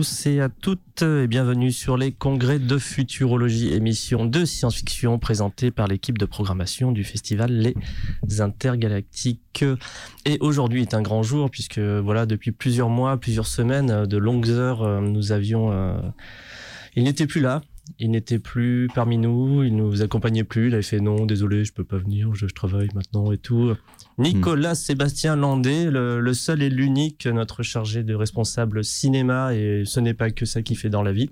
tous et à toutes et bienvenue sur les congrès de futurologie, émission de science-fiction présentée par l'équipe de programmation du festival Les Intergalactiques. Et aujourd'hui est un grand jour puisque voilà, depuis plusieurs mois, plusieurs semaines, de longues heures, euh, nous avions... euh, il n'était plus là, il n'était plus parmi nous, il nous accompagnait plus, il avait fait non, désolé, je peux pas venir, je, je travaille maintenant et tout. Nicolas Sébastien Landé, le, le seul et l'unique, notre chargé de responsable cinéma, et ce n'est pas que ça qu'il fait dans la vie,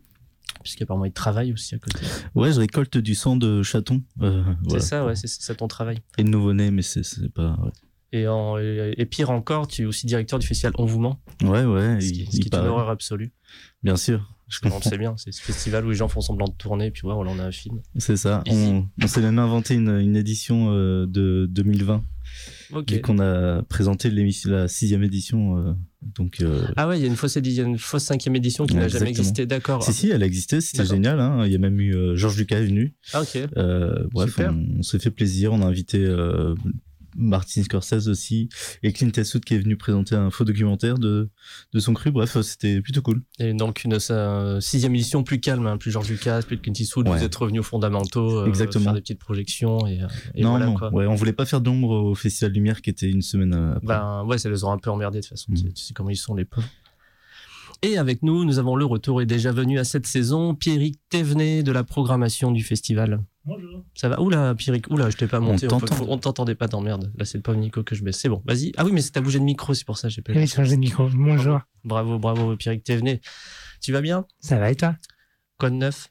puisqu'apparemment il travaille aussi à côté. Ouais, je récolte du sang de chaton. Euh, voilà. C'est ça, ouais, c'est ça ton travail. Et de nouveau-né, mais c'est pas. Ouais, Et, en- et, et pire encore, tu es aussi directeur du festival On vous ment, ouais. ouais, ce il- qui, ce il qui est une horreur absolue. Bien sûr, je On le comprends. sait bien, c'est ce festival où les gens font semblant de tourner, puis ouais, voilà, on a un film. C'est ça. On, on s'est même inventé une, une édition euh, de 2020, Ok. vu qu'on a présenté la sixième édition. euh, donc, euh, Ah ouais, il y a une fausse, a une cinquième édition qui Ouais, n'a jamais existé, d'accord. si, si, elle existait, c'était D'accord. génial. Hein. Il y a même eu euh, Georges Lucas est venu. Ah ok. Bref, Super. on, on s'est fait plaisir. On a invité Martin Scorsese aussi et Clint Eastwood qui est venu présenter un faux documentaire de, de son cru. Bref, c'était plutôt cool. Et donc une sixième édition plus calme, hein, plus George Lucas, plus Clint Eastwood, Ouais. vous êtes revenu aux fondamentaux, euh, Exactement. faire des petites projections et, euh, et non, voilà non, quoi. ouais, on voulait pas faire d'ombre au Festival Lumière qui était une semaine après. Ben ouais, ça les aura un peu emmerdés de toute façon. Mm. Tu, tu sais comment ils sont les pauvres. Et avec nous, nous avons le retour est déjà venu à cette saison, Pierrick Thévenet de la programmation du festival. Bonjour. Ça va? Oula, Pierrick, oula, je t'ai pas monté. On peut- t'entend. on t'entendait pas, non, merde. Là, c'est le pauvre Nico que je baisse. C'est bon, vas-y. Ah oui, mais c'est t'as bougé de micro, c'est pour ça que j'ai pas Oui, changé de micro. Bonjour. Bravo, bravo, Pierrick Thévenet. Tu vas bien? Ça va et toi? Quoi de neuf?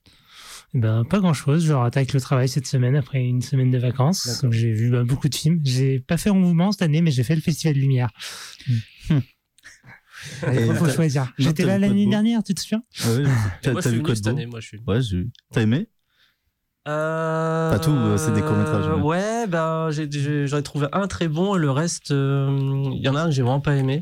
Eh Ben, pas grand chose. Je rattaque le travail cette semaine après une semaine de vacances. J'ai vu bah, beaucoup de films. J'ai pas fait en mouvement cette année, mais j'ai fait le Festival de Lumière. Il faut choisir. J'étais là l'année dernière, tu te souviens? Ah ouais, t'as vu quoi de cette beau année, moi, je suis. Ouais, j'ai vu. T'as aimé? Euh... Pas tout, euh, c'est des courts-métrages, ouais. Ouais, bah, j'ai- j'en ai trouvé un très bon et le reste, euh, il y en a un que j'ai vraiment pas aimé.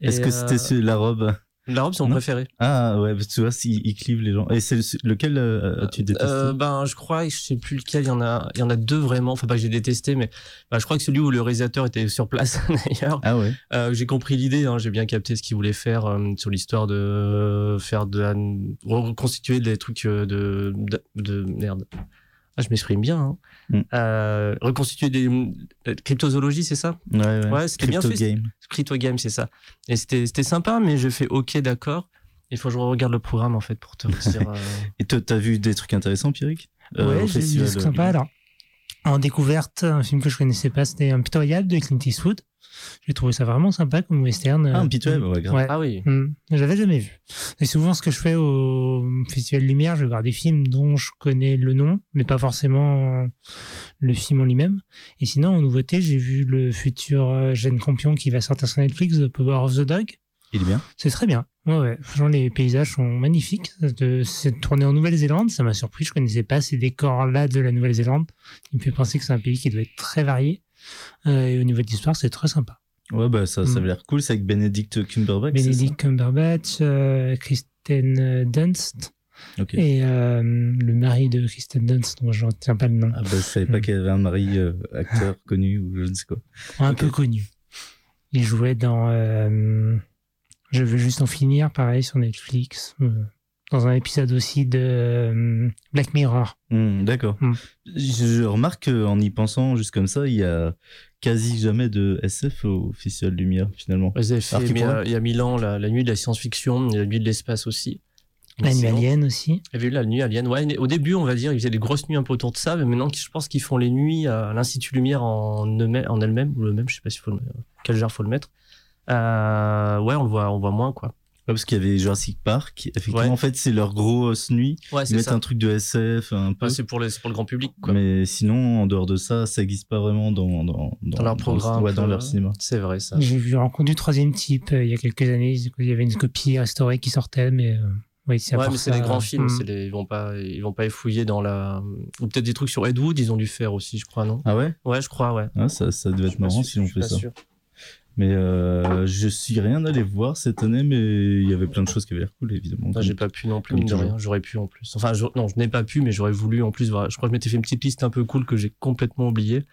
Est-ce que euh, c'était sur la robe? La robe, c'est mon préféré. Ah ouais, parce que tu vois, s'il il clive les gens. Et c'est le- lequel euh, as-tu détesté Euh, ben, je crois, je sais plus lequel, il y en a, il y en a deux vraiment, enfin pas que j'ai détesté, mais bah, je crois que celui où le réalisateur était sur place d'ailleurs, Ah ouais. euh, j'ai compris l'idée, hein, j'ai bien capté ce qu'il voulait faire euh, sur l'histoire de faire de reconstituer des trucs euh, de, de, de- merde. Ah, je m'exprime bien. Hein. Mm. Euh, reconstituer des euh, cryptozoologie, c'est ça? Ouais, ouais. Ouais, c'était bien fait. Game. Crypto Game, c'est ça. Et c'était c'était sympa, mais je fais OK, d'accord. Il faut que je regarde le programme en fait pour te dire. euh, Et toi, t'as vu des trucs intéressants, Pierrick? Euh, Ouais, j'ai vu des trucs euh, sympas. Alors, en découverte, un film que je connaissais pas, c'était Impitoyable de Clint Eastwood. J'ai trouvé ça vraiment sympa comme western. Ah, Euh, Impitoyable, ouais, grave. Ouais. Ah oui. Hmm, J'avais jamais vu. C'est souvent ce que je fais au Festival Lumière. Je vais voir des films dont je connais le nom, mais pas forcément le film en lui-même. Et sinon, en nouveauté, j'ai vu le futur euh, Jeanne Campion qui va sortir sur Netflix, The Power of the Dog. Il est bien. C'est très bien. Ouais, ouais. Franchement, les paysages sont magnifiques. De- C'est tourné en Nouvelle-Zélande. Ça m'a surpris. Je connaissais pas ces décors-là de la Nouvelle-Zélande. Il me fait penser que c'est un pays qui doit être très varié. Euh, et au niveau de l'histoire, c'est très sympa. Ouais, bah ça, ça Mm. avait l'air cool. C'est avec Benedict Cumberbatch. Benedict Cumberbatch, euh, Kristen Dunst. ça Ok. Et euh, le mari de Kristen Dunst, dont je ne retiens pas le nom, Ah bah, je savais pas Mm. qu'il y avait un mari euh, acteur connu ou je ne sais quoi. un peu connu. Il jouait dans euh, Je veux juste en finir, pareil, sur Netflix. Dans un épisode aussi de euh, Black Mirror. Hmm, D'accord. Mm. Je, je remarque qu'en y pensant juste comme ça, il y a quasi jamais de SF au Festival Lumière finalement. Tu mais, pourrais euh, il y a mille ans la, la nuit de la science-fiction, la nuit de l'espace aussi. La nuit Alien aussi. Il y avait eu la nuit Alien. Ouais, au début, on va dire, ils faisaient des grosses nuits un peu autour de ça, mais maintenant, je pense qu'ils font les nuits à l'Institut Lumière en, en elle-même, ou le même, je sais pas s'il faut le, quel genre faut le mettre. Euh, ouais, on le voit, on voit moins, quoi. Ouais, parce qu'il y avait Jurassic Park. Effectivement, Ouais. en fait, c'est leur grosse nuit. Ouais, Ils mettent ça. un truc de SF un peu. Ouais, c'est pour, le- c'est pour le grand public, quoi. Mais sinon, en dehors de ça, ça n'existe pas vraiment dans, dans, Dans leur programme, ouais, dans euh, leur cinéma. C'est vrai, ça. J'ai vu Rencontre du troisième type euh, il y a quelques années. Il y avait une copie restaurée qui sortait, mais euh, oui, Ouais, mais c'est des grands films, c'est les- ils vont pas, ils vont pas effouiller dans la, ou peut-être des trucs sur Ed Wood, ils ont dû faire aussi, je crois, non? Ah ouais? Ouais, je crois, ouais. ah, ça, ça devait être marrant si on fait ça. sûr. Mais euh, je suis rien allé voir cette année, mais il y avait plein de choses qui avaient l'air cool, évidemment. J'ai pas pu non plus, mine de rien. J'aurais pu en plus. Enfin, je- non, je n'ai pas pu, mais j'aurais voulu en plus. Je crois que je m'étais fait une petite liste un peu cool que j'ai complètement oubliée.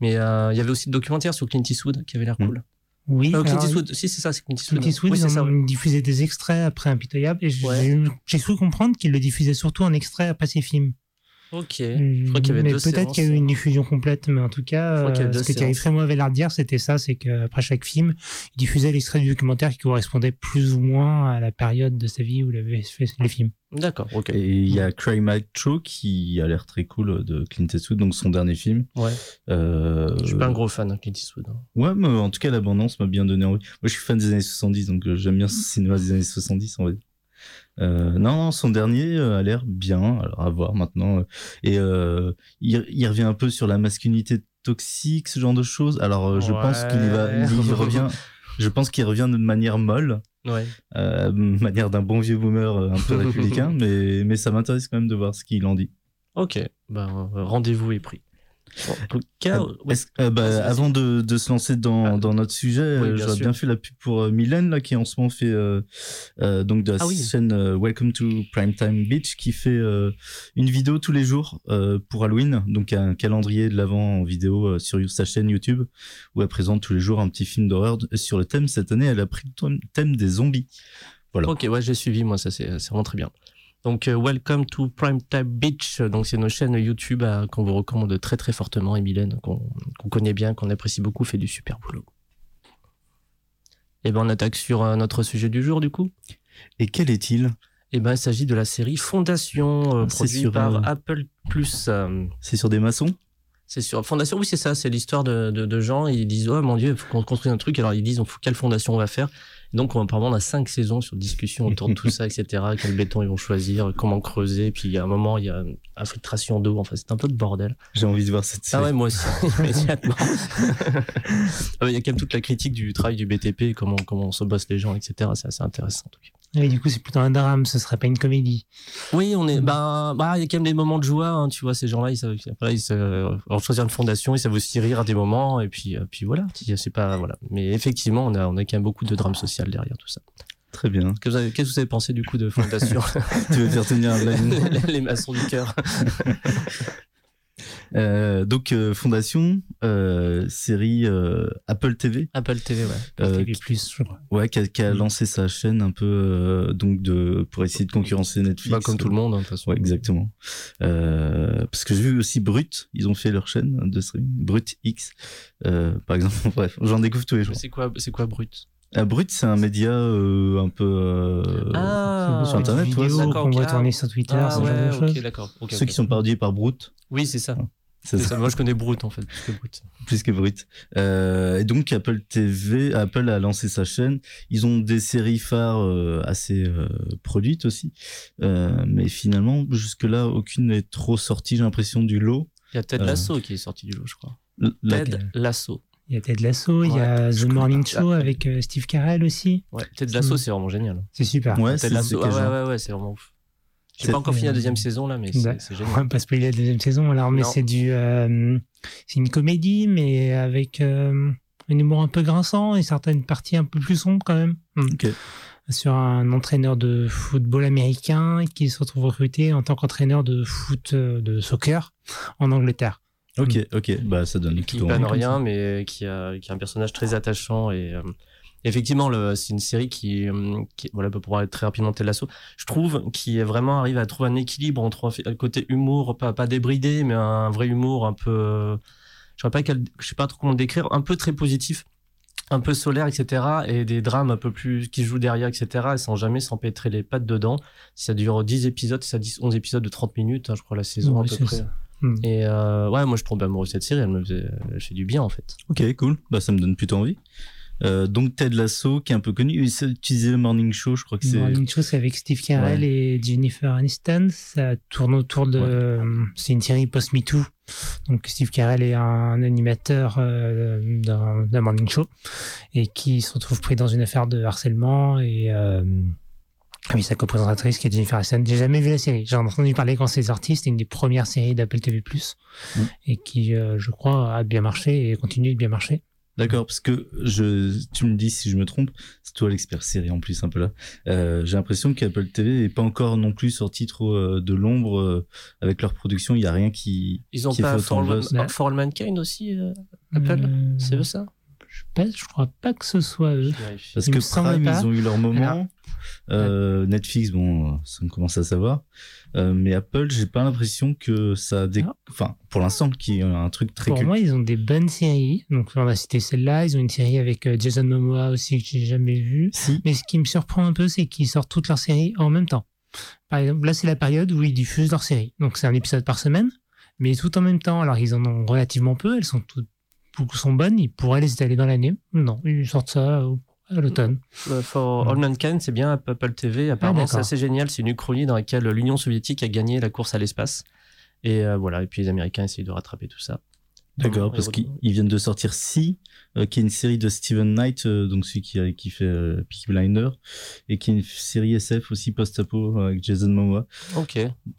Mais euh, il y avait aussi le documentaire sur Clint Eastwood qui avait l'air Mm. cool. Oui, Euh, Clint alors, Eastwood, si c'est ça, c'est Clint Eastwood. Clint Eastwood, oui, c'est ils ça. diffusé des extraits après Impitoyable et j'ai Ouais. cru comprendre qu'ils le diffusaient surtout en extrait après ses films. Ok. Je crois qu'il y avait mais deux peut-être qu'il y a eu une diffusion complète, mais en tout cas, Je crois qu'il y a euh, ce que Thierry. Frémaux avait l'air de dire, c'était ça, c'est qu'après chaque film, il diffusait l'extrait du documentaire qui correspondait plus ou moins à la période de sa vie où il avait fait le film. D'accord, ok. Et il y a Cry Macho qui a l'air très cool de Clint Eastwood, donc son dernier film. Ouais. Euh, Je suis pas un gros fan de Clint Eastwood. hein. Ouais, mais en tout cas, l'abondance m'a bien donné envie. Moi, je suis fan des années 70, donc euh, j'aime bien ce cinéma des années 70, on va dire. Euh, non, non, son dernier euh, a l'air bien, alors à voir maintenant. euh, Et euh, il, il revient un peu sur la masculinité toxique, ce genre de choses. Alors, je pense qu'il va, il revient. Je pense qu'il revient de manière molle, Ouais. euh, manière d'un bon vieux boomer un peu républicain, mais, mais ça m'intéresse quand même de voir ce qu'il en dit. Ok. Ben, rendez-vous est pris. En tout cas, ouais. est-ce- euh, bah, avant de, de se lancer dans, Ah. dans notre sujet, Oui, euh, j'aurais bien fait la pub pour euh, Mylène là, qui en ce moment fait euh, euh, donc de la Ah chaîne Welcome to Primetime Beach, qui fait une vidéo tous les jours pour Halloween, donc un calendrier de l'avant en vidéo sur sa chaîne YouTube, où elle présente tous les jours un petit film d'horreur sur le thème. Cette année, elle a pris le thème- des zombies. Voilà. Ok, ouais, j'ai suivi, moi, ça c'est vraiment très bien. Donc, euh, welcome to Primetime Beach. Donc, c'est nos chaînes YouTube euh, qu'on vous recommande très très fortement. Et Mylène, qu'on connaît bien, qu'on apprécie beaucoup, fait du super boulot. Et ben, on attaque sur euh, notre sujet du jour, du coup. Et quel est-il? Et ben, il s'agit de la série Fondation, euh, Ah, produite par euh, Apple Plus. euh, C'est sur des maçons? C'est sur Fondation, oui, c'est ça. C'est l'histoire de, de, de gens. Ils disent, oh mon Dieu, il faut qu'on construise un truc. Alors, ils disent, on quelle fondation on va faire? Donc, on, apparemment, on a cinq saisons sur discussion autour de tout ça, etc. Quel béton ils vont choisir, comment creuser. Puis, il y a un moment, il y a infiltration d'eau. Enfin, c'est un peu de bordel. J'ai envie de voir cette Ah série. ouais, moi aussi, immédiatement. Ah Il y a quand même toute la critique du travail du BTP, comment, comment on se bosse les gens, etc. C'est assez intéressant, en tout cas. Et du coup, c'est plutôt un drame, ce serait pas une comédie. Oui, on est. Bah, bah, il y a quand même des moments de joie. hein, tu vois, ces gens-là, ils savent. Voilà, ils savent choisir une fondation, ils savent aussi rire à des moments, et puis, euh, puis voilà. C'est pas voilà. Mais effectivement, on a, on a quand même beaucoup de drame social derrière tout ça. Très bien. Qu'est-ce que vous avez, pensé du coup de fondation tu veux faire tenir les, les maçons du cœur. Euh, donc euh, Fondation, euh, série euh, Apple TV, Apple TV, ouais. euh, TV+, je crois. ouais, qui a, qui a Mm. lancé sa chaîne un peu euh, donc de pour essayer de concurrencer Netflix. Bah, comme tout le monde, hein, de toute façon. Ouais, exactement. Euh, parce que j'ai vu aussi Brut, ils ont fait leur chaîne de streaming, Brut X, euh, par exemple. Bref, j'en découvre tous les jours. C'est quoi, c'est quoi brut? Euh, Brut, c'est un média euh, un peu euh, Ah, sur Internet, ouais, qu'on voit tourner sur Twitter, Ah ce genre ouais, de choses. ok, d'accord. ok, ceux qui sont parodiés par Brut. Oui, c'est ça. C'est C'est ça. ça. Moi, je connais brut en fait, plus que brut. plus que Brut. Euh, et donc Apple TV, Apple a lancé sa chaîne. Ils ont des séries phares euh, assez euh, produites aussi, Euh, mais finalement jusque là aucune n'est trop sortie. J'ai l'impression du lot. Il y a Ted Euh, Lasso qui est sorti du lot, je crois. L- la- Ted Lasso. Il y a Ted Lasso, il y a The Morning pas. Show avec euh, Steve Carell aussi. Ouais, Ted Lasso, c'est vraiment génial. C'est super. Ouais, Ted Lasso, ah ouais, ouais, ouais, c'est vraiment ouf. J'ai pas encore fini la deuxième saison là, mais bah, c'est c'est On génial. va pas spoiler la deuxième saison alors, mais c'est du, euh, c'est une comédie, mais avec euh, un humour un peu grinçant et certaines parties un peu plus sombres quand même. Hmm. Ok. Sur un entraîneur de football américain qui se retrouve recruté en tant qu'entraîneur de foot, de soccer en Angleterre. Ok, ok, bah ça donne qui comme rien, mais qui a, qui a un personnage très attachant et euh, effectivement, le- c'est une série qui, euh, qui voilà, pour pouvoir être très rapidement tel l'assaut. Je trouve qui est vraiment arrive à trouver un équilibre entre un côté humour, pas pas débridé, mais un vrai humour un peu, je sais pas quel, je sais pas trop comment le décrire, un peu très positif. Un peu solaire, etc. Et des drames un peu plus qui se jouent derrière, etc. Et sans jamais s'empêtrer les pattes dedans. Ça dure 10 épisodes, ça 10, 11 épisodes de 30 minutes, hein, je crois, la saison à peu près. ça. Hmm. Et euh, ouais, moi je tombe amoureux de cette série, elle me faisait, elle fait du bien en fait. Ok, cool. Bah ça me donne plutôt envie. Euh, donc Ted Lasso, qui est un peu connu, il utilisé le Morning Show, je crois que c'est. Morning Show, c'est avec Steve Carell et Jennifer Aniston. Ça tourne autour de. Ouais. C'est une série post-MeToo. Donc Steve Carell est un animateur euh, d'un d'un morning show et qui se retrouve pris dans une affaire de harcèlement et. Euh, ah oui, sa coprésentatrice qui est Jennifer Aniston. J'ai jamais vu la série. J'en ai entendu parler quand c'est sorti. C'était une des premières séries d'Apple TV+. Mm. Et qui, euh, je crois, a bien marché et continue de bien marcher. D'accord, parce que je, tu me dis si je me trompe, c'est toi l'expert série en plus un peu là. Euh, J'ai l'impression qu'Apple TV n'est pas encore non plus sorti trop euh, de l'ombre euh, avec leur production. Il y a rien qui. Ils ont qui pas For. Ouais. For All Mankind aussi, euh, Apple? Euh, C'est eux ça? je, pense- je crois pas que ce soit eux. Parce Il que Prime, pas. ils ont eu leur moment. Euh, Netflix, bon, ça on commence à savoir. Euh, mais Apple, j'ai pas l'impression que ça. Dé... Ah. Enfin, pour l'instant, qui est un truc très Pour culte. moi, ils ont des bonnes séries. Donc, on a cité celle-là. Ils ont une série avec euh, Jason Momoa aussi que j'ai jamais vue. Si. Mais ce qui me surprend un peu, c'est qu'ils sortent toutes leurs séries en même temps. Par exemple, là, c'est la période où ils diffusent leurs séries. Donc, c'est un épisode par semaine, mais tout en même temps. Alors, ils en ont relativement peu. Elles sont toutes, beaucoup sont bonnes. Ils pourraient les étaler dans l'année. Non, ils sortent ça au- à l'automne. Euh, For All Mankind, c'est bien Apple TV. Apparemment, Ah, c'est assez génial. C'est une uchronie dans laquelle l'Union soviétique a gagné la course à l'espace. Et euh, voilà. Et puis les Américains essayent de rattraper tout ça. D'accord, Ouais, parce ouais. qu'ils ils viennent de sortir Si, euh, qui est une série de Steven Knight, euh, donc celui qui, a- qui fait euh, Peaky Blinder, et qui est une série SF aussi post-apo avec Jason Momoa. Ok.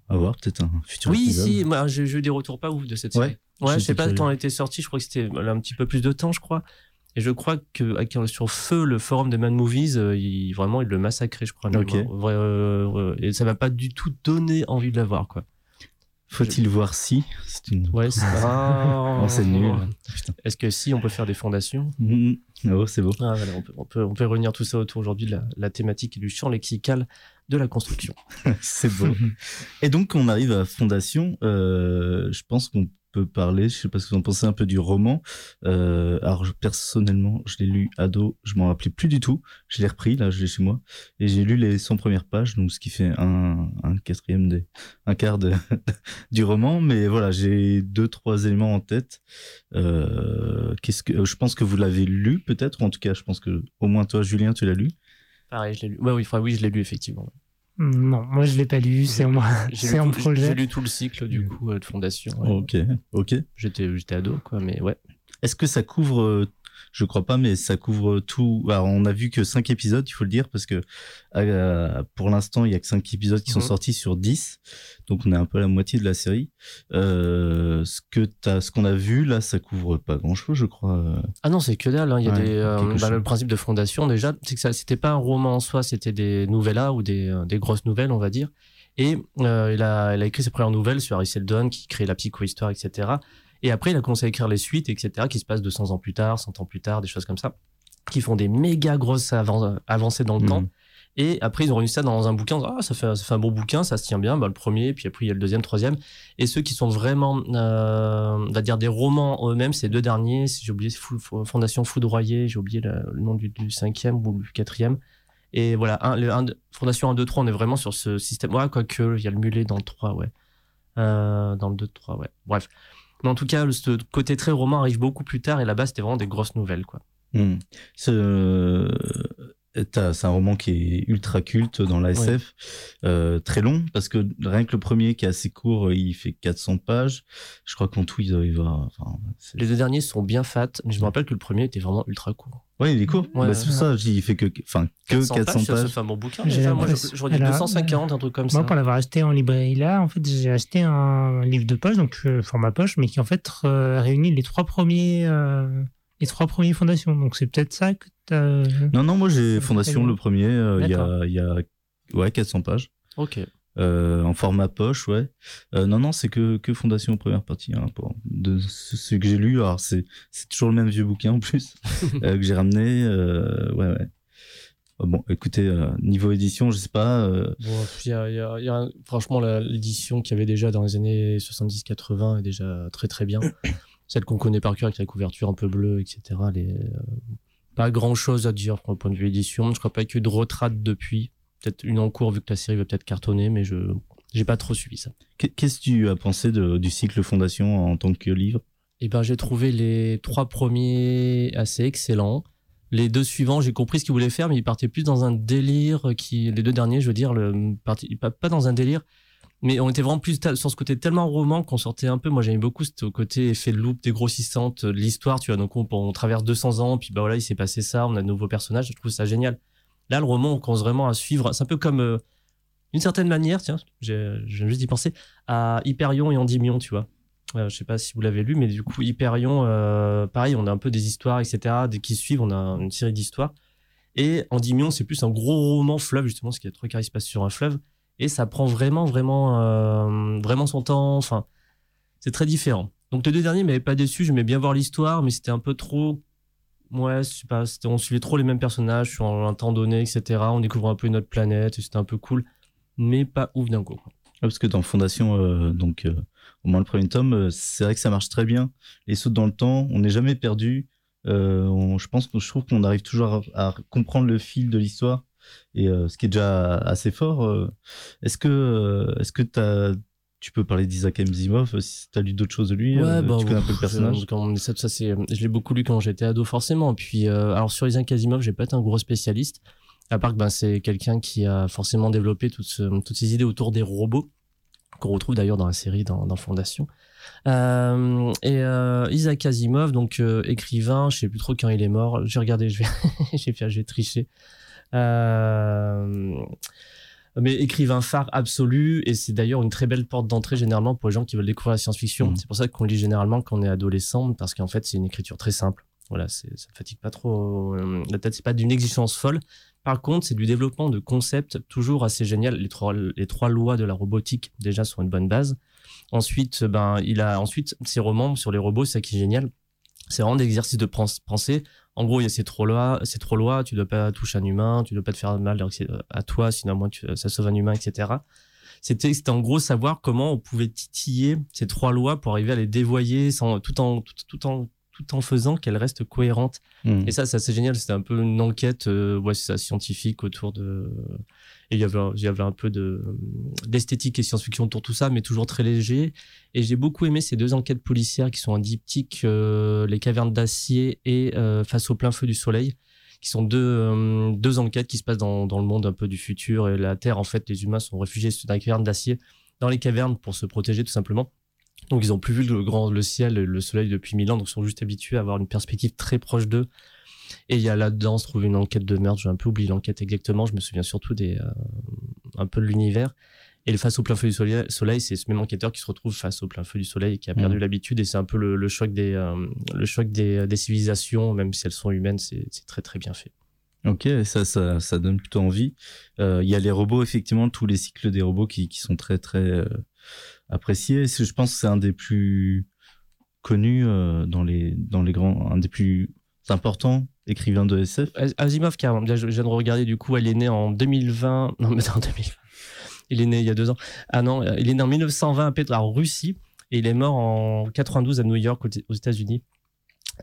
À voir, peut-être un futur Oui, épisode. si. Moi, j'ai eu des retours pas ouf de cette Ouais. série. Ouais, je J'étais sais pas quand elle était sortie. Je crois que c'était un petit peu plus de temps, je crois. Et je crois que sur Feu, le forum de Mad Movies, euh, il, vraiment, il le massacrait, je crois. même. Ok. Ouais, euh, et ça m'a pas du tout donné envie de la voir, quoi. Faut-il voir Si? C'est une. Ouais, c'est ah. Oh, nul. Putain. Est-ce que si on peut faire des fondations? Oh, c'est beau. Ah, voilà, on, peut, on, peut, on peut réunir tout ça autour aujourd'hui de la, la thématique et du champ lexical de la construction. c'est beau. Et donc, on arrive à Fondation. Euh, je pense qu'on parler, je sais pas ce que vous en pensez, un peu du roman. Euh, alors, personnellement, je l'ai lu ado, je m'en rappelais plus du tout. Je l'ai repris, là, je l'ai chez moi. Et j'ai lu les 100 premières pages, donc ce qui fait un, un quatrième des, un quart du roman. Mais voilà, j'ai deux, trois éléments en tête. Euh, qu'est-ce que, je pense que vous l'avez lu, peut-être, en tout cas, je pense que, au moins toi, Julien, tu l'as lu. Pareil, je l'ai lu. Ouais, oui, oui, je l'ai lu effectivement. Non, moi, je l'ai pas lu. C'est en projet. J'ai lu tout le cycle du coup euh, de fondation. ouais. Ok, ok. J'étais, j'étais ado, quoi, mais ouais. Est-ce que ça couvre, euh, je crois pas, mais ça couvre tout. Alors, on a vu que 5 épisodes, il faut le dire, parce que euh, pour l'instant, il y a que 5 épisodes qui sont Mhm. sortis sur 10. Donc, on est un peu à la moitié de la série. Euh, ce que t'as, ce qu'on a vu, là, ça couvre pas grand chose, je crois. Ah non, c'est que dalle. hein. Il y a Ouais, des, euh, bah, le principe de fondation déjà, c'est que ça, c'était pas un roman en soi, c'était des novellas ou des, des grosses nouvelles, on va dire. Et euh, il, a, il a écrit ses premières nouvelles sur Harry Seldon, qui crée la psychohistoire, etc. Et après, il a commencé à écrire les suites, etc., qui se passent 200 ans plus tard, 100 ans plus tard, des choses comme ça, qui font des méga grosses avan- avancées dans le Mhm. temps. Et après, ils ont réuni ça dans un bouquin. Ah, ça fait, ça fait un bon bouquin, ça se tient bien. Bah, le premier, puis après, il y a le deuxième, troisième. Et ceux qui sont vraiment, euh, on va dire, des romans eux-mêmes, ces deux derniers, si j'ai oublié Fou- Fondation Foudroyée, j'ai oublié le nom du, du cinquième ou du quatrième. Et voilà, un, le, un- Fondation 1, 2, 3, on est vraiment sur ce système. Ouais, quoique, il y a le mulet dans le 3, ouais. Euh, dans le 2, 3, ouais. Bref. Mais en tout cas, ce côté très roman arrive beaucoup plus tard, et là-bas, c'était vraiment des grosses nouvelles, quoi. Hmm. Ce- t'as- C'est un roman qui est ultra culte dans la SF, euh, très long, parce que rien que le premier qui est assez court, il fait 400 pages. Je crois qu'en tout, il. Enfin, c'est- Les deux derniers sont bien fat, mais je me rappelle que le premier était vraiment ultra court. Ouais, il est court. Ouais, Bah, c'est pour ça, je dis, il fait que, enfin, que 400, ça se pages. fait un bon bouquin. J'ai déjà. Moi, j'aurais dit alors, 250, un truc comme Moi, ça. pour l'avoir acheté en librairie là, en fait, j'ai acheté un livre de poche, donc euh, format poche, mais qui en fait euh, réunit les trois premiers, euh, les trois premiers fondations. Donc c'est peut-être ça que t'as. Non, non, moi j'ai Fondation, le premier, euh, il y, a, y a ouais, 400 pages. Ok. Euh, en format poche, ouais. Euh, non, non, c'est que, que Fondation première partie. Hein, pour, de ce, ce que j'ai lu, alors c'est, c'est toujours le même vieux bouquin en plus euh, que j'ai ramené. Ouais, ouais. Bon, écoutez, niveau édition, je sais pas. Bon, y a, il y a- il y a un- franchement, la- l'édition qu'il y avait déjà dans les années 70-80 est déjà très très bien. Celle qu'on connaît par cœur avec la couverture un peu bleue, etc. Pas grand chose à dire au point de vue édition. Je crois pas qu'il y ait eu de retraite depuis. Peut-être une en cours vu que la série va peut-être cartonner, mais je j'ai pas trop suivi ça. qu'est- Qu'est-ce que tu as pensé de, du cycle Fondation en tant que livre? Et ben j'ai trouvé les trois premiers assez excellents. Les deux suivants, j'ai compris ce qu'ils voulaient faire, mais ils partaient plus dans un délire qui, les deux derniers, je veux dire, le, pas, pas dans un délire, mais on était vraiment plus sur ce côté tellement roman qu'on sortait un peu. Moi, j'aimais beaucoup ce côté effet de loupe dégrossissante de l'histoire, tu vois. Donc, on, on traverse 200 ans, puis bah voilà, il s'est passé ça, on a de nouveaux personnages. Je trouve ça génial. Là, le roman, on commence vraiment à suivre. C'est un peu comme, euh, d'une certaine manière, tiens, je viens juste d'y penser, à Hyperion et Endymion, tu vois. Euh, je sais pas si vous l'avez lu, mais du coup, Hyperion, euh, pareil, on a un peu des histoires, etc., des qui suivent, on a une série d'histoires. Et Endymion, c'est plus un gros roman fleuve, justement, ce qui est trop carré se passe sur un fleuve. Et ça prend vraiment, vraiment, euh, vraiment son temps. Enfin, c'est très différent. Donc, les deux derniers m'avaient pas déçu. J'aimais bien voir l'histoire, mais c'était un peu trop. Ouais, pas, on suivait trop les mêmes personnages sur un temps donné, etc. On découvrait un peu une autre planète, c'était un peu cool, mais pas ouf d'un coup. Ah, parce que dans Fondation, euh, donc euh, au moins le premier tome, euh, c'est vrai que ça marche très bien. Les sauts dans le temps, on n'est jamais perdu. Je pense que je trouve qu'on arrive toujours à, comprendre le fil de l'histoire et ce qui est déjà assez fort. est-ce que est-ce tu peux parler d'Isaac Asimov euh, si tu as lu d'autres choses de lui euh, bah, Tu connais un peu le personnage quand- ça, ça, c'est, je l'ai beaucoup lu quand j'étais ado, forcément. Puis, euh, alors sur Isaac Asimov, j'ai pas été un gros spécialiste. À part que ben, c'est quelqu'un qui a forcément développé toutes, ce- toutes ces idées autour des robots, qu'on retrouve d'ailleurs dans la série, dans, dans Fondation. Euh, et euh, Isaac Asimov, donc euh, écrivain, je sais plus trop quand il est mort. J'ai regardé, je vais, j'ai fait, j'ai triché. Euh, mais écrivain phare absolu et c'est d'ailleurs une très belle porte d'entrée généralement pour les gens qui veulent découvrir la science-fiction. Mhm. C'est pour ça qu'on lit généralement quand on est adolescent parce qu'en fait c'est une écriture très simple. Voilà, ça ne fatigue pas trop euh, la tête. C'est pas d'une exigence folle. Par contre, c'est du développement de concepts toujours assez génial. Les trois, les trois lois de la robotique déjà sont une bonne base. Ensuite, ben il a ensuite ses romans sur les robots, c'est ça qui est génial. C'est vraiment des exercices de pens- pensée. En gros, il y a ces trois lois, ces trois lois. Tu dois pas toucher un humain, tu dois pas te faire mal à toi, sinon moi tu, ça sauve un humain, etc. C'était, c'était en gros savoir comment on pouvait titiller ces trois lois pour arriver à les dévoyer sans, tout en, tout, tout en, tout en faisant qu'elles restent cohérentes. Hmm. Et ça, ça c'est génial. C'était un peu une enquête, euh, ouais, ça, scientifique autour de. Il y avait, un- y avait un peu de d'esthétique et science-fiction autour de tout ça, mais toujours très léger. Et j'ai beaucoup aimé ces deux enquêtes policières qui sont un diptyque, euh, les cavernes d'acier et euh, face au plein feu du soleil, qui sont deux euh, deux enquêtes qui se passent dans dans le monde un peu du futur et la Terre. En fait, les humains sont réfugiés dans les cavernes d'acier, dans les cavernes pour se protéger tout simplement. Donc ils ont plus vu le grand le ciel, le soleil depuis mille ans, donc ils sont juste habitués à avoir une perspective très proche d'eux. Et il y a là-dedans se trouve une enquête de meurtre. J'ai un peu oublié l'enquête exactement. Je me souviens surtout des euh, un peu de l'univers. Et le face au plein feu du soleil, soleil, c'est ce même enquêteur qui se retrouve face au plein feu du soleil et qui a perdu Mhm. l'habitude. Et c'est un peu le, le choc des euh, le choc des, des civilisations, même si elles sont humaines. C'est très très bien fait. Ok, ça, ça, ça donne plutôt envie. Euh, Il y a les robots, effectivement, tous les cycles des robots qui, qui sont très, très euh, appréciés. Je pense que c'est un des plus connus euh, dans, les, dans les grands, un des plus importants écrivains de SF. As- Asimov. Déjà, Je je viens de regarder, du coup, elle est née en 2020. Non, mais en 2020. Il est né il y a deux ans. Ah non, euh, il est né en 1920 à Pétr- en Russie et il est mort en 92 à New York, aux États-Unis.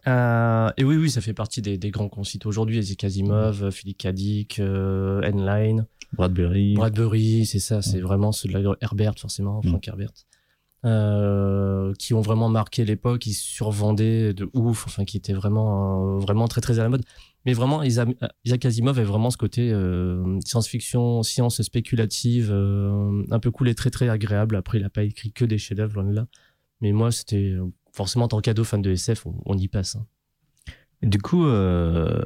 Euh, et oui, oui, ça fait partie des, des grands qu'on cite aujourd'hui. Isaac Asimov, euh, Philip K. Dick, euh, Heinlein, Bradbury. Bradbury, c'est ça, c'est vraiment ceux de la Herbert, forcément, Frank Herbert. Euh, qui ont vraiment marqué l'époque, qui survendaient de ouf, enfin qui étaient vraiment, euh, vraiment très très à la mode. Mais vraiment, Isa- Isaac Asimov avait vraiment ce côté euh, science-fiction, science spéculative, euh, un peu cool et très très agréable. Après, il a pas écrit que des chefs-d'œuvre loin de là. Mais moi, c'était forcément en tant qu'ado fan de SF, on, on y passe. hein. Du coup, euh,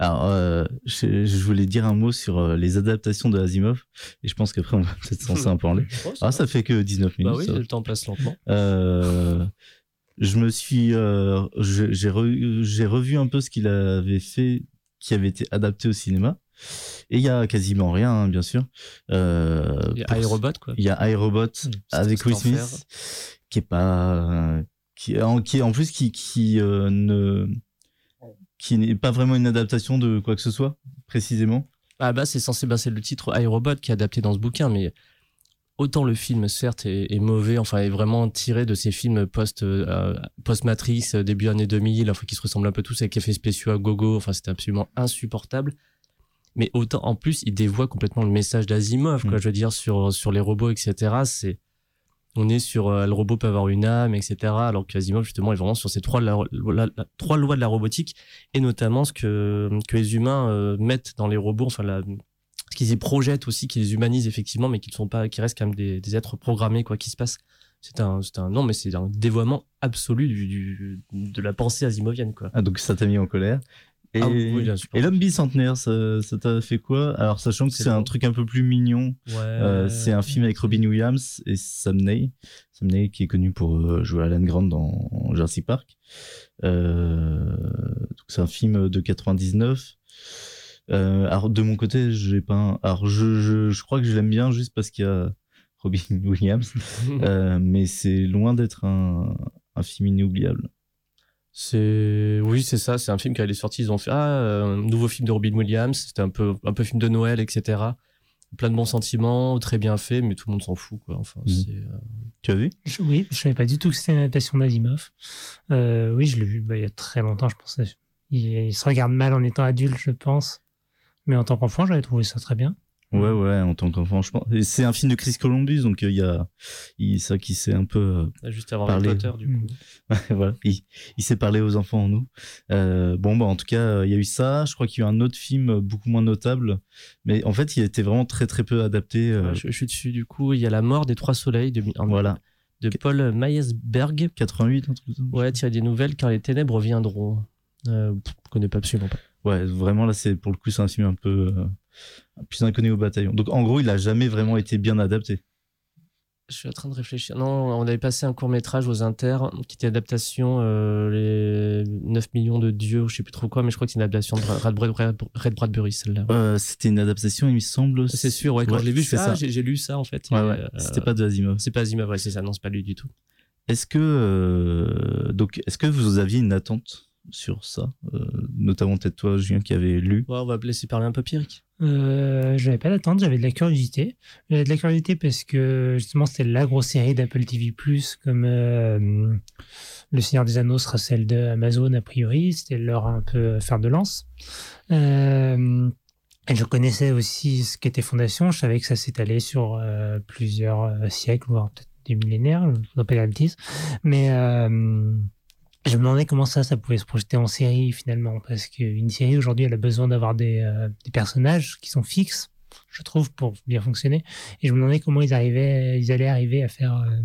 alors, euh, je, je voulais dire un mot sur euh, les adaptations de Asimov, et je pense qu'après on va peut-être s'en un peu en parler. Ah, ça fait que 19 minutes. Bah oui, ça le temps passe lentement. Euh, je me suis, euh, j'ai re- revu un peu ce qu'il avait fait, qui avait été adapté au cinéma, et il y a quasiment rien, hein, bien sûr. Euh, Il y a iRobot, quoi. Il y a iRobot avec c'est Will. Smith, qui est pas, qui, en, qui en plus qui, qui ne, qui n'est pas vraiment une adaptation de quoi que ce soit, précisément. Ah bah c'est censé, bah c'est le titre iRobot qui est adapté dans ce bouquin, mais autant le film certes est, est mauvais, enfin est vraiment tiré de ces films post euh, post Matrix euh, début années 2000, enfin qui se ressemblent un peu tous avec effets spéciaux à gogo, enfin c'était absolument insupportable. Mais autant en plus il dévoie complètement le message d'Asimov, quoi. Mm. Je veux dire sur sur les robots, etc. C'est on est sur euh, le robot peut avoir une âme, etc. Alors qu'Asimov justement est vraiment sur ces trois, trois lois de la robotique et notamment ce que que les humains euh, mettent dans les robots, enfin ce qu'ils y projettent aussi, qu'ils humanisent effectivement, mais qu'ils sont pas, qui restent quand même des, êtres programmés quoi qui se passe. C'est un, non, mais c'est un dévoiement absolu de la pensée asimovienne quoi. Ah, donc ça t'a mis en colère. Et, Ah oui, bien sûr. et l'homme bicentenaire, ça ça t'a fait quoi? Alors, sachant que C'est un truc un peu plus mignon, Ouais. euh, c'est un film avec Robin Williams et Sam Neill. Sam Neill qui est connu pour euh, jouer Alan Grant dans Jurassic Park. Euh, donc c'est un film de 99. Euh, alors de mon côté, j'ai pas. un- Alors je, je, je crois que je l'aime bien juste parce qu'il y a Robin Williams, Euh, mais c'est loin d'être un, un film inoubliable. C'est oui, c'est ça. C'est un film qui est sorti. Ils ont fait ah, euh, un nouveau film de Robin Williams. C'était un peu un peu film de Noël, etc. Plein de bons sentiments, très bien fait, mais tout le monde s'en fout quoi. Enfin, Mhm. c'est, euh, Tu as vu? Je- oui, je savais pas du tout que c'était une adaptation d'Asimov. Euh, oui, je l'ai vu bah, il y a très longtemps, je pense. Il, il se regarde mal en étant adulte, je pense. Mais en tant qu'enfant, j'avais trouvé ça très bien. Ouais, ouais, en tant qu'enfant, je pense. C'est un film de Chris Columbus, donc euh, il y a, il, ça qui s'est un peu, euh, juste avant Potter du coup. voilà, il, il s'est parlé aux enfants en nous. Euh, bon, bah en tout cas, euh, il y a eu ça. Je crois qu'il y a eu un autre film beaucoup moins notable, mais en fait, il était vraiment très très peu adapté. euh, Ouais, je, je suis dessus du coup. Il y a La mort des trois soleils de, Voilà, de Paul Mayersberg. 88, un truc comme ça. Ouais, tiré des nouvelles car les ténèbres viendront. Euh, je connais pas absolument pas. Ouais, vraiment là, c'est pour le coup, c'est un film un peu euh, plus inconnu au bataillon. Donc en gros, il a jamais vraiment été bien adapté. Je suis en train de réfléchir. Non, on avait passé un court métrage aux Inter qui était adaptation euh, les 9 millions de dieux, je sais plus trop quoi, mais je crois que c'est une adaptation de Red, Brad- Red Bradbury celle-là. Euh, C'était une adaptation, il me semble. C'est sûr, ouais, quand Ouais, je l'ai vu, ça. j'ai lu ça en fait. Ouais, Et, ouais. euh, C'était pas de Asimov. C'est pas Asimov, ouais, c'est ça, non, c'est pas lui du tout. Est-ce que donc est-ce que vous aviez une attente sur ça, euh, notamment peut-être toi, Julien, qui avait lu. Ouais, on va laisser parler un peu Pierrick. Euh, j'avais pas d'attente, j'avais de la curiosité. J'avais de la curiosité parce que justement c'était la grosse série d'Apple TV+, comme euh, Le Seigneur des Anneaux sera celle d'Amazon a priori, c'était leur un peu faire de lance. Euh, et je connaissais aussi ce qu'était Fondation, je savais que ça s'étalait sur euh, plusieurs euh, siècles, voire peut-être des millénaires, je ne pas dire la bêtise. Mais euh, je me demandais comment ça, ça pouvait se projeter en série finalement, parce qu'une série aujourd'hui, elle a besoin d'avoir des, euh, des personnages qui sont fixes, je trouve, pour bien fonctionner. Et je me demandais comment ils arrivaient, ils allaient arriver à faire, euh,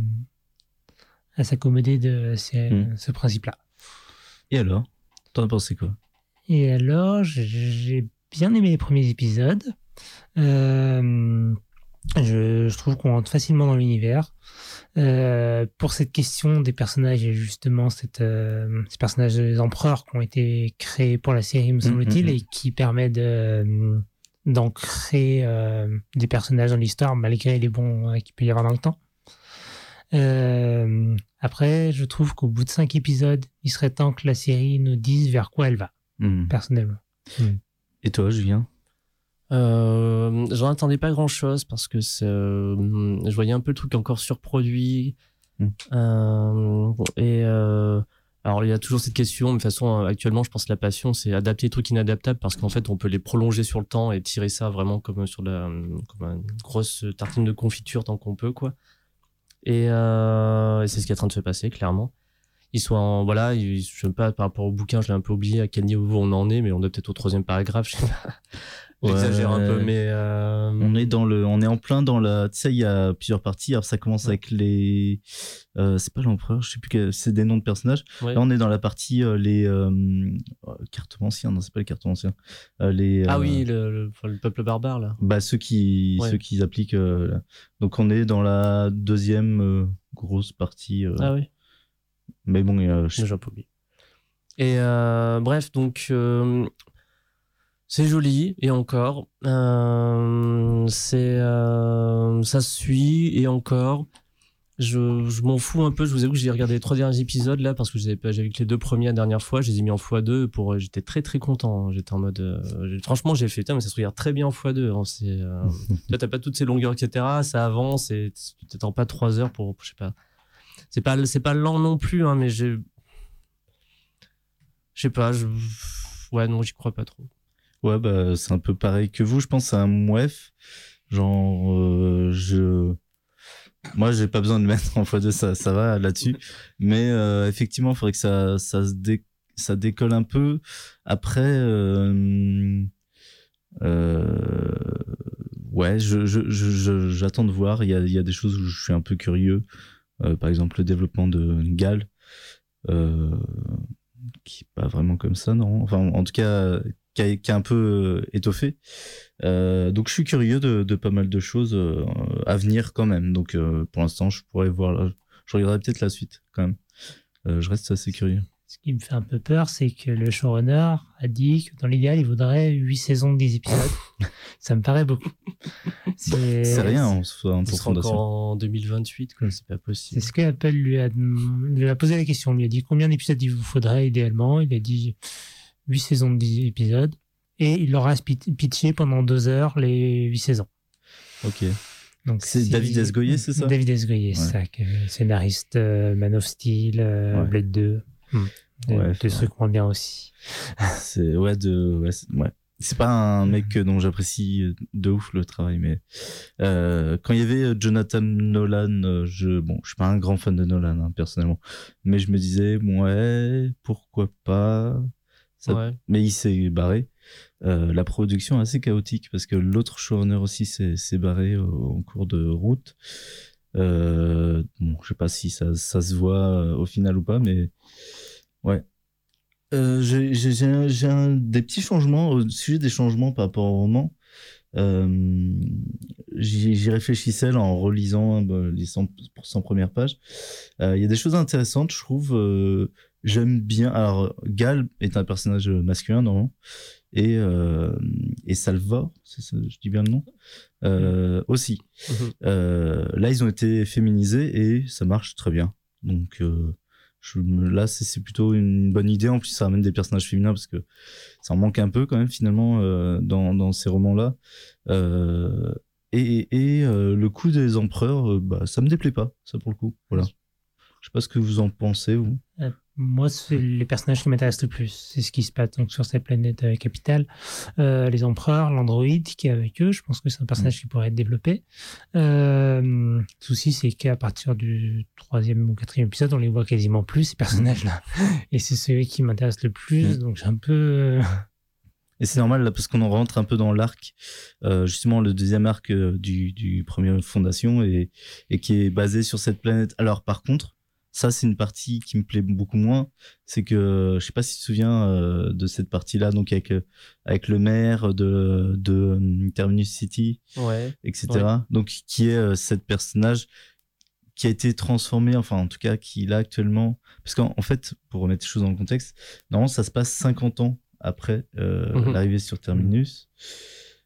à s'accommoder de ces- Mm. ce principe-là. Et alors? T'en as pensé quoi? Et alors, j'ai- j'ai bien aimé les premiers épisodes. Euh, je, je trouve qu'on rentre facilement dans l'univers. Euh, pour cette question des personnages et justement cette, euh, ces personnages des empereurs qui ont été créés pour la série, me semble-t-il, mhm. et qui permet de d'ancrer euh, des personnages dans l'histoire malgré les bons euh, qu'il peut y avoir dans le temps. Euh, après, je trouve qu'au bout de cinq épisodes, il serait temps que la série nous dise vers quoi elle va, personnellement. Et toi, Julien? Euh, J'en attendais pas grand chose parce que euh, je voyais un peu le truc encore surproduit. Mm. Euh, et euh, alors, il y a toujours cette question, mais de toute façon, actuellement, je pense que la passion, c'est adapter les trucs inadaptables parce qu'en fait, on peut les prolonger sur le temps et tirer ça vraiment comme sur la, comme une grosse tartine de confiture tant qu'on peut, quoi. Et, euh, et c'est ce qui est en train de se passer, clairement. Ils sont en, voilà, ils- je sais pas, par rapport au bouquin, je l'ai un peu oublié à quel niveau on en est, mais on est peut-être au troisième paragraphe, je sais pas. J'exagère un peu, Ouais. mais euh, On est dans le, on est en plein dans la. Tu sais, il y a plusieurs parties. Alors ça commence Ouais. avec les. euh, c'est pas l'empereur, je sais plus. quel- C'est des noms de personnages. ouais. Là, on est dans la partie euh, les euh, cartomanciens. Non, c'est pas les cartomanciens. Les. ah oui, le, le- enfin, le peuple barbare là. Bah ceux qui, ceux qui appliquent. là. Donc on est dans la deuxième grosse partie. Ah oui, Mais bon, je- j'ai un peu oublié. Et bref, donc c'est joli et encore, euh, c'est euh, ça se suit et encore. Je, je m'en fous un peu. Je vous avoue que j'ai regardé les trois derniers épisodes là parce que j'avais vu que les deux premiers la dernière fois. Je les ai mis en x2 pour. J'étais très très content. J'étais en mode. euh, franchement, j'ai fait putain, mais ça se regarde très bien en x2. hein, euh, Là, t'as pas toutes ces longueurs, etc. Ça avance et tu t'attends pas trois heures pour, je sais pas. C'est pas, c'est pas lent non plus, hein, mais j'ai, je sais pas, je, ouais, non, j'y crois pas trop. Ouais, bah, c'est un peu pareil que vous. Je pense c'est un mouef. Genre, euh, je. Moi, j'ai pas besoin de mettre en x2, ça, ça va là-dessus. Mais euh, effectivement, il faudrait que ça, ça, ça décolle un peu. Après, euh, ouais, je, je, je, j'attends de voir. Il y a, y a des choses où je suis un peu curieux. Par exemple, le développement de Gal. Qui est pas vraiment comme ça, non Enfin, en tout cas, qui a, qui a un peu euh, étoffé. Euh, donc, je suis curieux de, de, pas mal de choses euh, à venir quand même. Donc, euh, pour l'instant, je pourrais voir, je regarderai peut-être la suite quand même. Euh, je reste assez curieux. Ce qui me fait un peu peur, c'est que le showrunner a dit que dans l'idéal, il voudrait 8 saisons de 10 épisodes. ça me paraît beaucoup. C'est rien en soi, en encore en 2028, quoi. C'est pas possible. C'est ce que Apple lui a, lui a posé la question. On lui a dit combien d'épisodes il vous faudrait idéalement. Il a dit 8 saisons de 10 épisodes. Et il leur a pitché pendant deux heures les 8 saisons. Ok. Donc, C'est David S. Goyer, c'est ça? David S. Goyer, c'est ça, scénariste euh, Man of Steel, euh, Ouais. Blade 2. Hmm. Des- Ouais, ouais. trucs moins bien aussi. C'est ouais de ouais, c'est- ouais. Pas un mec dont j'apprécie de ouf le travail, mais euh, quand il y avait Jonathan Nolan, euh, je bon, je suis pas un grand fan de Nolan hein, personnellement, mais je me disais bon, ouais, pourquoi pas? Ça- Ouais. Mais il s'est barré. Euh, la production est assez chaotique parce que l'autre showrunner aussi s'est barré en cours de route. Euh, bon, je sais pas si ça, ça se voit euh, au final ou pas, mais ouais. Euh, j'ai des petits changements au sujet des changements par rapport au roman. Euh, J'y réfléchissais là, en relisant bah, les 100, 100 premières pages. Il y a des choses intéressantes, je trouve. Euh, J'aime bien. Alors, Gal est un personnage masculin, normalement. Et, euh, et Salvor, ça, je dis bien le nom, euh, aussi. Mhm. Euh, là, ils ont été féminisés et ça marche très bien. Donc, euh, je, là, c'est plutôt une bonne idée. En plus, ça amène des personnages féminins parce que ça en manque un peu quand même, finalement, euh, dans, dans ces romans-là. Euh, et et euh, le coup des empereurs, euh, bah, ça me déplaît pas, ça pour le coup. Voilà. Je sais pas ce que vous en pensez, vous. Moi, c'est les personnages qui m'intéressent le plus. C'est ce qui se passe donc sur cette planète euh, capitale. Euh, les empereurs, l'androïde qui est avec eux, je pense que c'est un personnage qui pourrait être développé. Euh, le souci, c'est qu'à partir du troisième ou quatrième épisode, on les voit quasiment plus, ces personnages-là. Et c'est celui qui m'intéresse le plus. Donc, j'ai un peu... euh, Et c'est normal là parce qu'on en rentre un peu dans l'arc, euh, justement le deuxième arc euh, du, du premier Fondation et, et qui est basé sur cette planète. Alors par contre, ça c'est une partie qui me plaît beaucoup moins, c'est que je sais pas si tu te souviens euh, de cette partie-là, donc avec euh, avec le maire de de euh, Terminus City, Ouais. etc. Donc qui est euh, cette personnage qui a été transformé, enfin en tout cas qui là actuellement, parce qu'en en fait pour remettre les choses dans le contexte, normalement ça se passe 50 ans après euh, Mhm. l'arrivée sur Terminus.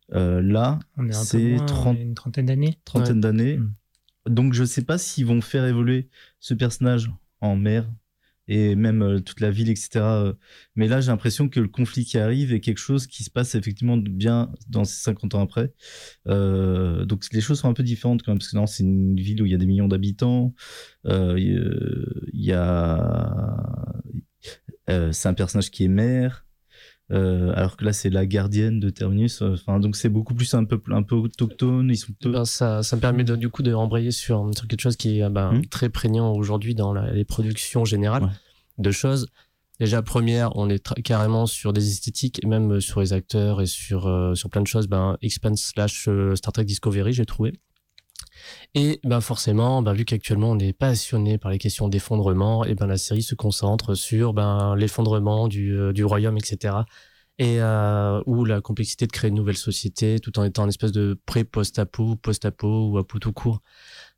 Là, c'est moins, 30 une trentaine d'années. trentaine d'années. Mm. Donc je sais pas s'ils vont faire évoluer ce personnage en mer et même euh, toute la ville, etc. euh, Mais là, j'ai l'impression que le conflit qui arrive est quelque chose qui se passe effectivement bien dans ces 50 ans après. Euh, donc les choses sont un peu différentes quand même, parce que c'est une ville où il y a des millions d'habitants. Il y, a... c'est un personnage qui est maire. Euh, alors que là, c'est la gardienne de Terminus. Enfin, donc c'est beaucoup plus un peuple un peu autochtone. Ils sont peu- Ben, ça, ça me permet de, du coup de rembrayer sur, sur quelque chose qui est ben, Mhm. très prégnant aujourd'hui dans la- les productions générales. Ouais. Deux choses. Déjà, première, on est carrément sur des esthétiques, et même sur les acteurs et sur, euh, sur plein de choses. Ben, Expanse slash euh, Star Trek Discovery, j'ai trouvé. Et ben forcément, ben, vu qu'actuellement on est passionné par les questions d'effondrement, et ben la série se concentre sur ben l'effondrement du, euh, royaume, etc. Et euh, ou la complexité de créer une nouvelle société, tout en étant une espèce de pré-post-apo, post-apo ou apo tout court.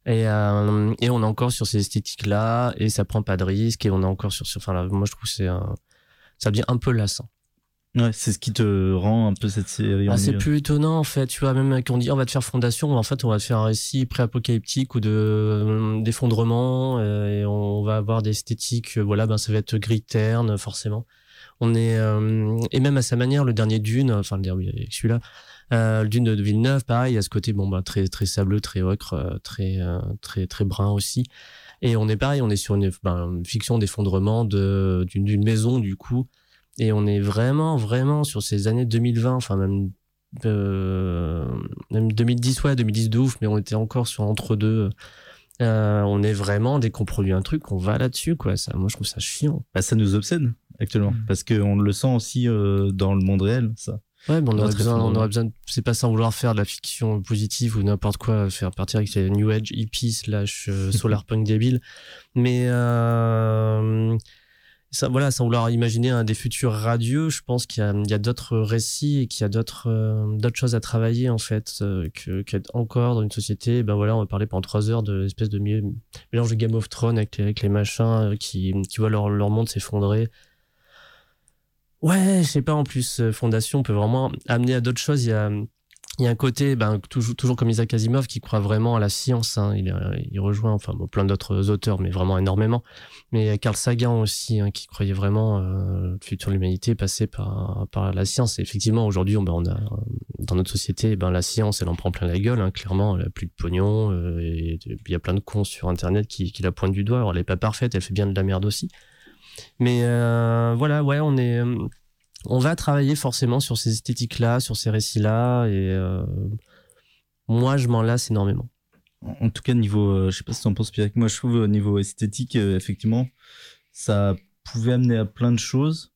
Et, euh, et on est encore sur ces esthétiques-là, et ça prend pas de risque, et on est encore sur, enfin là, moi je trouve que c'est ça devient un peu lassant. Ouais, c'est ce qui te rend un peu cette série Ah, c'est plus étonnant en fait, tu vois, même quand on dit on va te faire fondation, en fait on va te faire un récit pré-apocalyptique ou de euh, d'effondrement euh, et on va avoir des esthétiques, euh, voilà, ben ça va être gris terne forcément. On est euh, et même à sa manière le dernier Dune, enfin le dernier celui-là, euh, le Dune de, de Villeneuve, pareil, il y a ce côté bon ben très très sableux, très ocre, très très très brun aussi. Et on est pareil, on est sur une, ben, une fiction d'effondrement de d'une d'une maison du coup. Et on est vraiment, vraiment sur ces années 2020, enfin même, euh, même 2010, ouais, 2010 de ouf, mais on était encore sur entre-deux. Euh, on est vraiment, dès qu'on produit un truc, on va là-dessus, quoi. Ça, moi, je trouve ça chiant. Bah, ça nous obsède actuellement, Mm. parce qu'on le sent aussi euh, dans le monde réel, ça. Ouais, mais on aurait besoin, on aurait besoin, de- c'est pas sans vouloir faire de la fiction positive ou n'importe quoi, faire partir avec les New Age hippie slash euh, solar punk débile. Mais, euh, voilà, sans vouloir imaginer un des futurs radieux, je pense qu'il y a, d'autres récits et qu'il y a d'autres, euh, choses à travailler en fait, euh, que, encore dans une société. Ben voilà, on va parler pendant trois heures de l'espèce de mélange de Game of Thrones avec les, machins euh, qui, voient leur, monde s'effondrer. Ouais, je sais pas. En plus, Fondation peut vraiment amener à d'autres choses. Il y a un côté, ben, toujours, toujours comme Isaac Asimov, qui croit vraiment à la science. hein. Il, euh, il rejoint, enfin, plein d'autres auteurs, mais vraiment énormément. Mais il y a Carl Sagan aussi, hein, qui croyait vraiment euh, le futur de l'humanité passait par, par la science. Et effectivement, aujourd'hui, on, ben, on a dans notre société, ben, la science, elle en prend plein la gueule. Hein, clairement, elle a plus de pognon. euh, et il y a plein de cons sur Internet qui, qui la pointent du doigt. Alors, elle est pas parfaite, elle fait bien de la merde aussi. Mais euh, voilà, ouais, on est, euh, on va travailler forcément sur ces esthétiques-là, sur ces récits-là, et euh, moi, je m'en lasse énormément. En tout cas, niveau, euh, je sais pas si tu en penses, Pierre, moi je trouve au niveau esthétique, euh, effectivement, ça pouvait amener à plein de choses,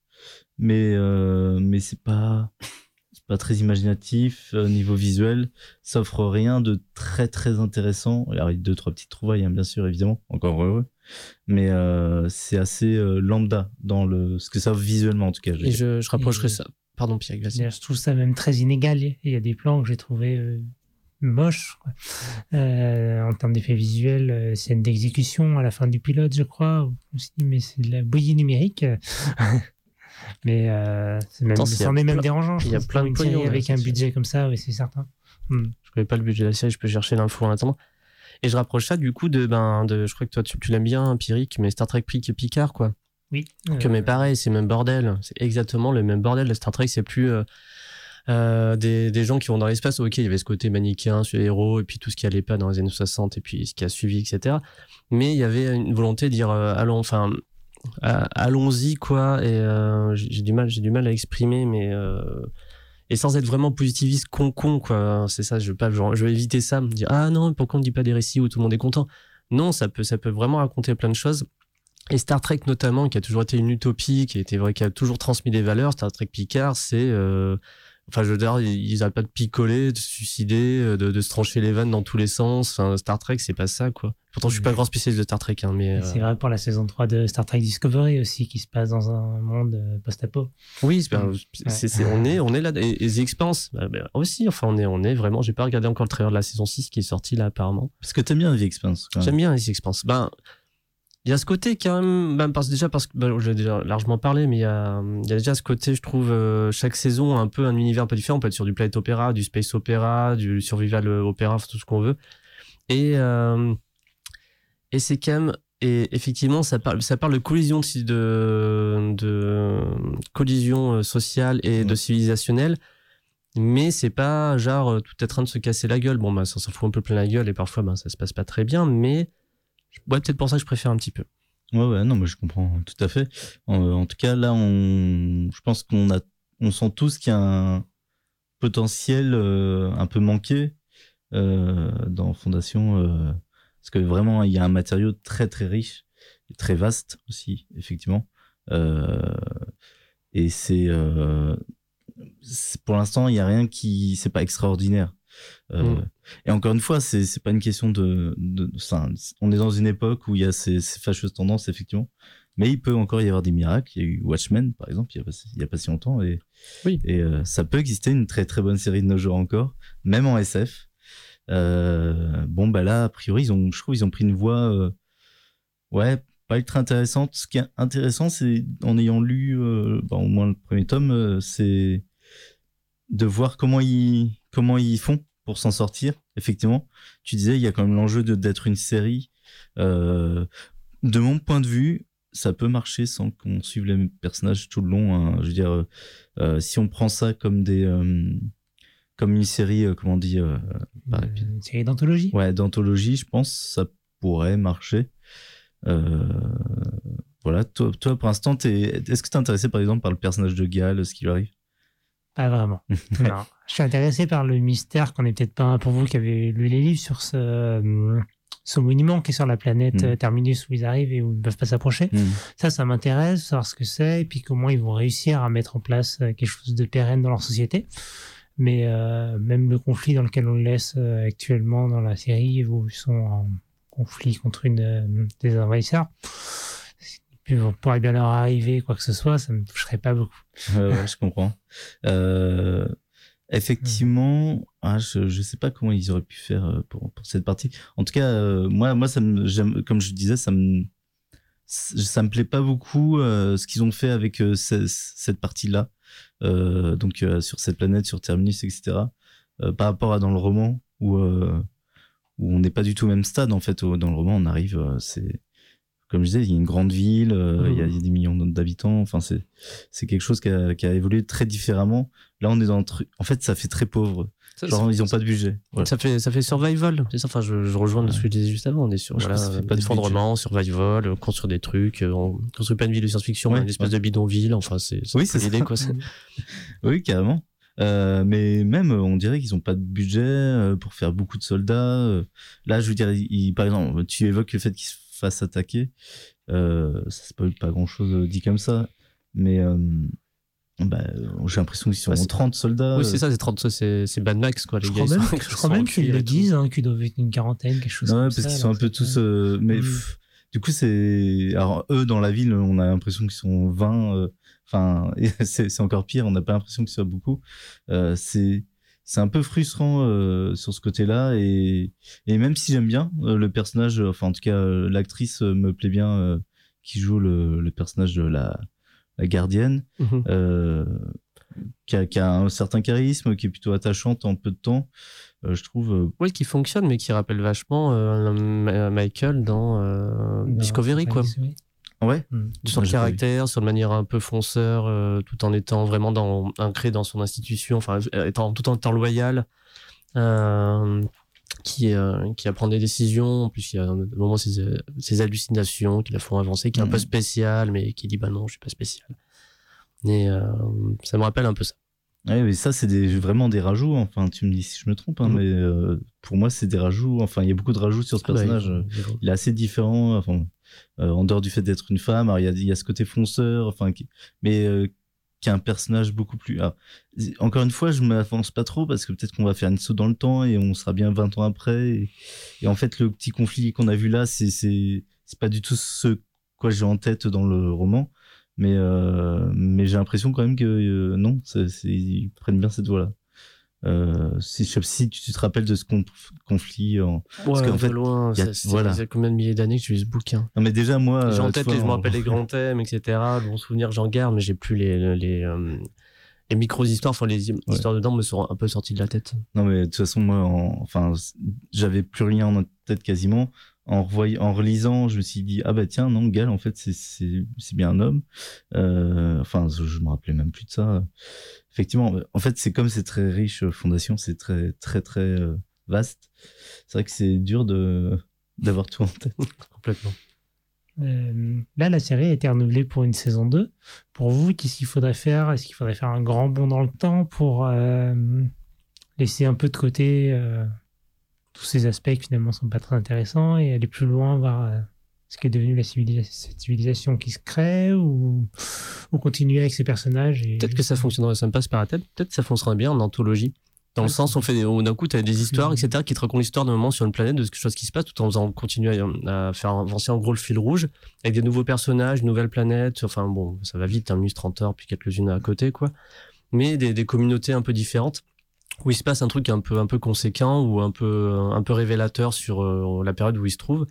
mais, euh, mais c'est pas, pas très imaginatif euh, niveau visuel, ça offre rien de très très intéressant. Alors, il y a deux, trois petites trouvailles, hein, bien sûr, évidemment, encore heureux, mais euh, c'est assez euh, lambda dans le, ce que ça offre visuellement en tout cas. je Et je, je rapprocherai Et- ça. Pardon, Pierre, vas-y. Je trouve ça même très inégal. Il y a des plans que j'ai trouvé euh, moches quoi. Euh, en termes d'effets visuels, euh, scène d'exécution à la fin du pilote, je crois. Me suis dit, mais c'est de la bouillie numérique. Mais euh, c'est même, c'en est même dérangeant. Il y a plein de pognon, avec un budget comme ça, oui, c'est certain. Hmm. Je connais pas le budget de la série, je peux chercher l'info en attendant. Et je rapproche ça du coup de, ben, de, je crois que toi tu, tu l'aimes bien, Pyrrhic, mais Star Trek Pic- Picard, quoi. Oui. Que Euh, mais pareil, c'est le même bordel. C'est exactement le même bordel. Le Star Trek, c'est plus euh, euh, des, des gens qui vont dans l'espace. Ok, il y avait ce côté manichéen les héros, et puis tout ce qui allait pas dans les années 60, et puis ce qui a suivi, etc. Mais il y avait une volonté de dire, euh, allons, enfin, euh, allons-y, quoi. Et euh, j'ai du mal, j'ai du mal à exprimer, mais euh, et sans être vraiment positiviste, con con, quoi. C'est ça. Je veux pas, je vais éviter ça, me dire, ah non, pourquoi on ne dit pas des récits où tout le monde est content? Non, ça peut, ça peut vraiment raconter plein de choses. Et Star Trek notamment, qui a toujours été une utopie, qui a vrai, qui a toujours transmis des valeurs. Star Trek Picard, c'est, euh, enfin, je veux dire, ils ils arrêtent pas de picoler, de se suicider, euh, de, de se trancher les vannes dans tous les sens. Enfin, Star Trek, c'est pas ça, quoi. Pourtant, je suis pas grand spécialiste de Star Trek, hein, mais et euh, C'est vrai pour la saison 3 de Star Trek Discovery aussi, qui se passe dans un monde euh, post-apo. oui, c'est, ben, c'est- c'est- on est, on est là. Et, et The Expanse, bah, bah, aussi. Enfin, on est, on est vraiment. J'ai pas regardé encore le trailer de la saison 6 qui est sorti là apparemment. Parce que t'aimes bien The Expanse. J'aime bien les Expanse. Ben, il y a ce côté quand même, ben, parce, déjà parce que ben, j'ai déjà largement parlé, mais il y a, il y a déjà ce côté, je trouve, euh, chaque saison un peu un univers un peu différent. On peut être sur du planet opéra, du space opéra, du survival opéra, tout ce qu'on veut. Et, euh, et c'est quand même, et effectivement, ça parle, ça parle de collision de, de, de collision euh, sociale et de Ouais. civilisationnelle. Mais c'est pas genre tout est en train de se casser la gueule. Bon, bah, ça s'en fout un peu plein la gueule et parfois, ben, ça se passe pas très bien. Mais ouais, peut-être pour ça que je préfère un petit peu. Ouais, ouais, non, mais je comprends tout à fait. En, en tout cas, là, on, je pense qu'on a, on sent tous qu'il y a un potentiel euh, un peu manqué euh, dans Fondation, euh, parce que vraiment, il y a un matériau très très riche, et très vaste aussi, effectivement. Euh, et euh, c'est- pour l'instant, il y a rien qui, c'est pas extraordinaire. Euh, Mm. Et encore une fois, c'est pas une question de, de, enfin, on est dans une époque où il y a ces, ces fâcheuses tendances effectivement, mais il peut encore y avoir des miracles. Il y a eu Watchmen par exemple, il y a pas, il y a pas si longtemps et Oui. et euh, ça peut exister une très très bonne série de nos jours encore, même en SF. Euh, bon bah là a priori ils ont, je trouve ils ont pris une voie, ouais, pas ultra intéressante. Ce qui est intéressant, c'est en ayant lu bah, au moins le premier tome, c'est de voir comment ils comment ils font pour s'en sortir. Effectivement, tu disais il y a quand même l'enjeu d'être une série. Euh, de mon point de vue, ça peut marcher sans qu'on suive les mêmes personnages tout le long. hein. Je veux dire, euh, euh, si on prend ça comme des euh, comme une série, comment on dit, bah, Une série d'anthologie. ouais, d'anthologie, je pense ça pourrait marcher. Voilà, toi, toi pour l'instant, est-ce que t'es intéressé par exemple par le personnage de Gal, ce qui lui arrive? Pas vraiment. non. Je suis intéressé par le mystère qu'on est peut-être pas pour vous qui avez lu les livres sur ce, euh, ce monument qui est sur la planète Mm. euh, Terminus où ils arrivent et où ils ne peuvent pas s'approcher. Ça, ça m'intéresse, savoir ce que c'est et puis comment ils vont réussir à mettre en place euh, quelque chose de pérenne dans leur société. Mais euh, même le conflit dans lequel on le laisse actuellement dans la série où ils sont en conflit contre une des envahisseurs, Puis pourrait bien leur arriver quoi que ce soit, ça me toucherait pas beaucoup. Ouais, je comprends. Euh, effectivement, ah, je je sais pas comment ils auraient pu faire euh, pour, pour cette partie. En tout cas, euh, moi moi ça me comme je disais ça me ça me plaît pas beaucoup ce qu'ils ont fait avec ce- cette partie-là. Donc sur cette planète, sur Terminus, etc. Par rapport à dans le roman où où on n'est pas du tout au même stade en fait. Dans le roman, on arrive, comme je disais, il y a une grande ville, euh, il y, a, il y a des millions d'habitants. Enfin, c'est c'est quelque chose qui a, qui a évolué très différemment. Là, on est dans un truc. En fait, ça fait très pauvre. Ça, Genre, ça- ils ont pas de budget. Voilà. Ça fait, ça fait survival, c'est ça. Enfin, je, je rejoins ce que je disais juste avant. On est sur voilà, pas de effondrement, survival, construire des trucs. euh, On construit pas une ville de science-fiction, mais Ouais, une espèce ouais. de bidonville. Enfin, c'est Oui, c'est l'idée, quoi. Oui, carrément. Euh, mais même, on dirait qu'ils ont pas de budget pour faire beaucoup de soldats. Là, je veux dire, ils- par exemple, tu évoques le fait qu'ils se fassent attaquer. Euh, ça spoil pas grand-chose dit comme ça. Mais euh, bah, euh, j'ai l'impression qu'ils sont c'est- 30 soldats. Oui, c'est ça, c'est 30, c'est c'est Mad Max, quoi. Les Je gars, crois ils même, sont- je crois même qu'ils le disent, hein, qu'ils doivent être une quarantaine, quelque chose comme parce ça. qu'ils sont un peu que- tous. euh, mais Mm. pff, du coup, c'est. Alors, eux, dans la ville, on a l'impression qu'ils sont 20. euh, Enfin, c'est c'est encore pire, on n'a pas l'impression qu'ils soient beaucoup. Euh, c'est. C'est un peu frustrant euh, sur ce côté-là et, et même si j'aime bien euh, le personnage, euh, enfin en tout cas euh, l'actrice euh, me plaît bien euh, qui joue le, le personnage de la, la gardienne, Mhm. euh, qui, a, qui a un certain charisme, qui est plutôt attachante en peu de temps, euh, je trouve. euh, Oui, qui fonctionne, mais qui rappelle vachement euh, Michael dans euh, Discovery, quoi. Discovery. Ouais. Mm. sur le caractère, sur une manière un peu fonceur, euh, tout en étant vraiment dans, ancré dans son institution, enfin, euh, étant, tout en étant loyal, euh, qui, euh, qui apprend des décisions, en plus il y a un moment ses, ses hallucinations qui la font avancer, qui est un peu Mhm. spécial, mais qui dit bah non, je suis pas spécial. Et euh, ça me rappelle un peu ça. Ouais, mais ça, c'est des, vraiment des rajouts. Enfin, tu me dis si je me trompe, hein, Mhm. mais euh, pour moi, c'est des rajouts. Enfin, il y a beaucoup de rajouts sur ce Ah bah, personnage. il est assez différent. Enfin, en dehors du fait d'être une femme, il y a, ce côté fonceur, enfin, mais euh, qui est un personnage beaucoup plus. encore une fois, je m'avance pas trop parce que peut-être qu'on va faire une saut dans le temps et on sera bien 20 ans après. Et, en fait, le petit conflit qu'on a vu là, c'est c'est pas du tout ce quoi j'ai en tête dans le roman. Mais, euh, j'ai l'impression quand même que euh, non, ils prennent bien cette voie-là. Euh, si, je- si tu te rappelles de ce conf- conflit en... Ouais, qu'en un peu fait, loin, y a- ça, voilà. combien de milliers d'années que j'ai lu ce bouquin? Non mais déjà moi... J'ai euh, en tête, vois, les- je me rappelle les grands thèmes, etc. Le bon souvenir, j'en garde, mais j'ai plus les, les, euh, les micro-histoires, enfin les histoires dedans me sont un peu sorties de la tête. Non mais de toute façon moi, en- enfin, j'avais plus rien en tête quasiment. En revoyant, en relisant, je me suis dit ah bah tiens non Gal en fait c'est c'est c'est bien un homme. Euh, enfin je, me rappelais même plus de ça. Effectivement, en fait c'est comme c'est très riche euh, fondation, c'est très très très euh, vaste. C'est vrai que c'est dur de d'avoir tout en tête. Complètement. Euh, là, la série a été renouvelée pour une saison 2. Pour vous, qu'est-ce qu'il faudrait faire? Est-ce qu'il faudrait faire un grand bond dans le temps pour euh, laisser un peu de côté euh, tous ces aspects qui finalement sont pas très intéressants et aller plus loin, voir euh, ce qu'est devenu la cette civilisation qui se crée ou, ou continuer avec ces personnages et Peut-être que ça fonctionnerait, ça me passe par la tête. Peut-être que ça fonctionnerait bien en anthologie. Dans le sens, on fait d'un coup, tu as des histoires, Mhm. etc., qui te racontent l'histoire d'un moment sur une planète, de quelque chose qui se passe, tout en faisant continuer à, à faire avancer en gros le fil rouge, avec des nouveaux personnages, une nouvelle planète. Enfin, bon, ça va vite, un minus 30 heures, puis quelques-unes à côté, quoi. Mais des, des communautés un peu différentes, où il se passe un truc un peu, un peu conséquent, ou un peu, un peu révélateur sur euh, la période où il se trouve.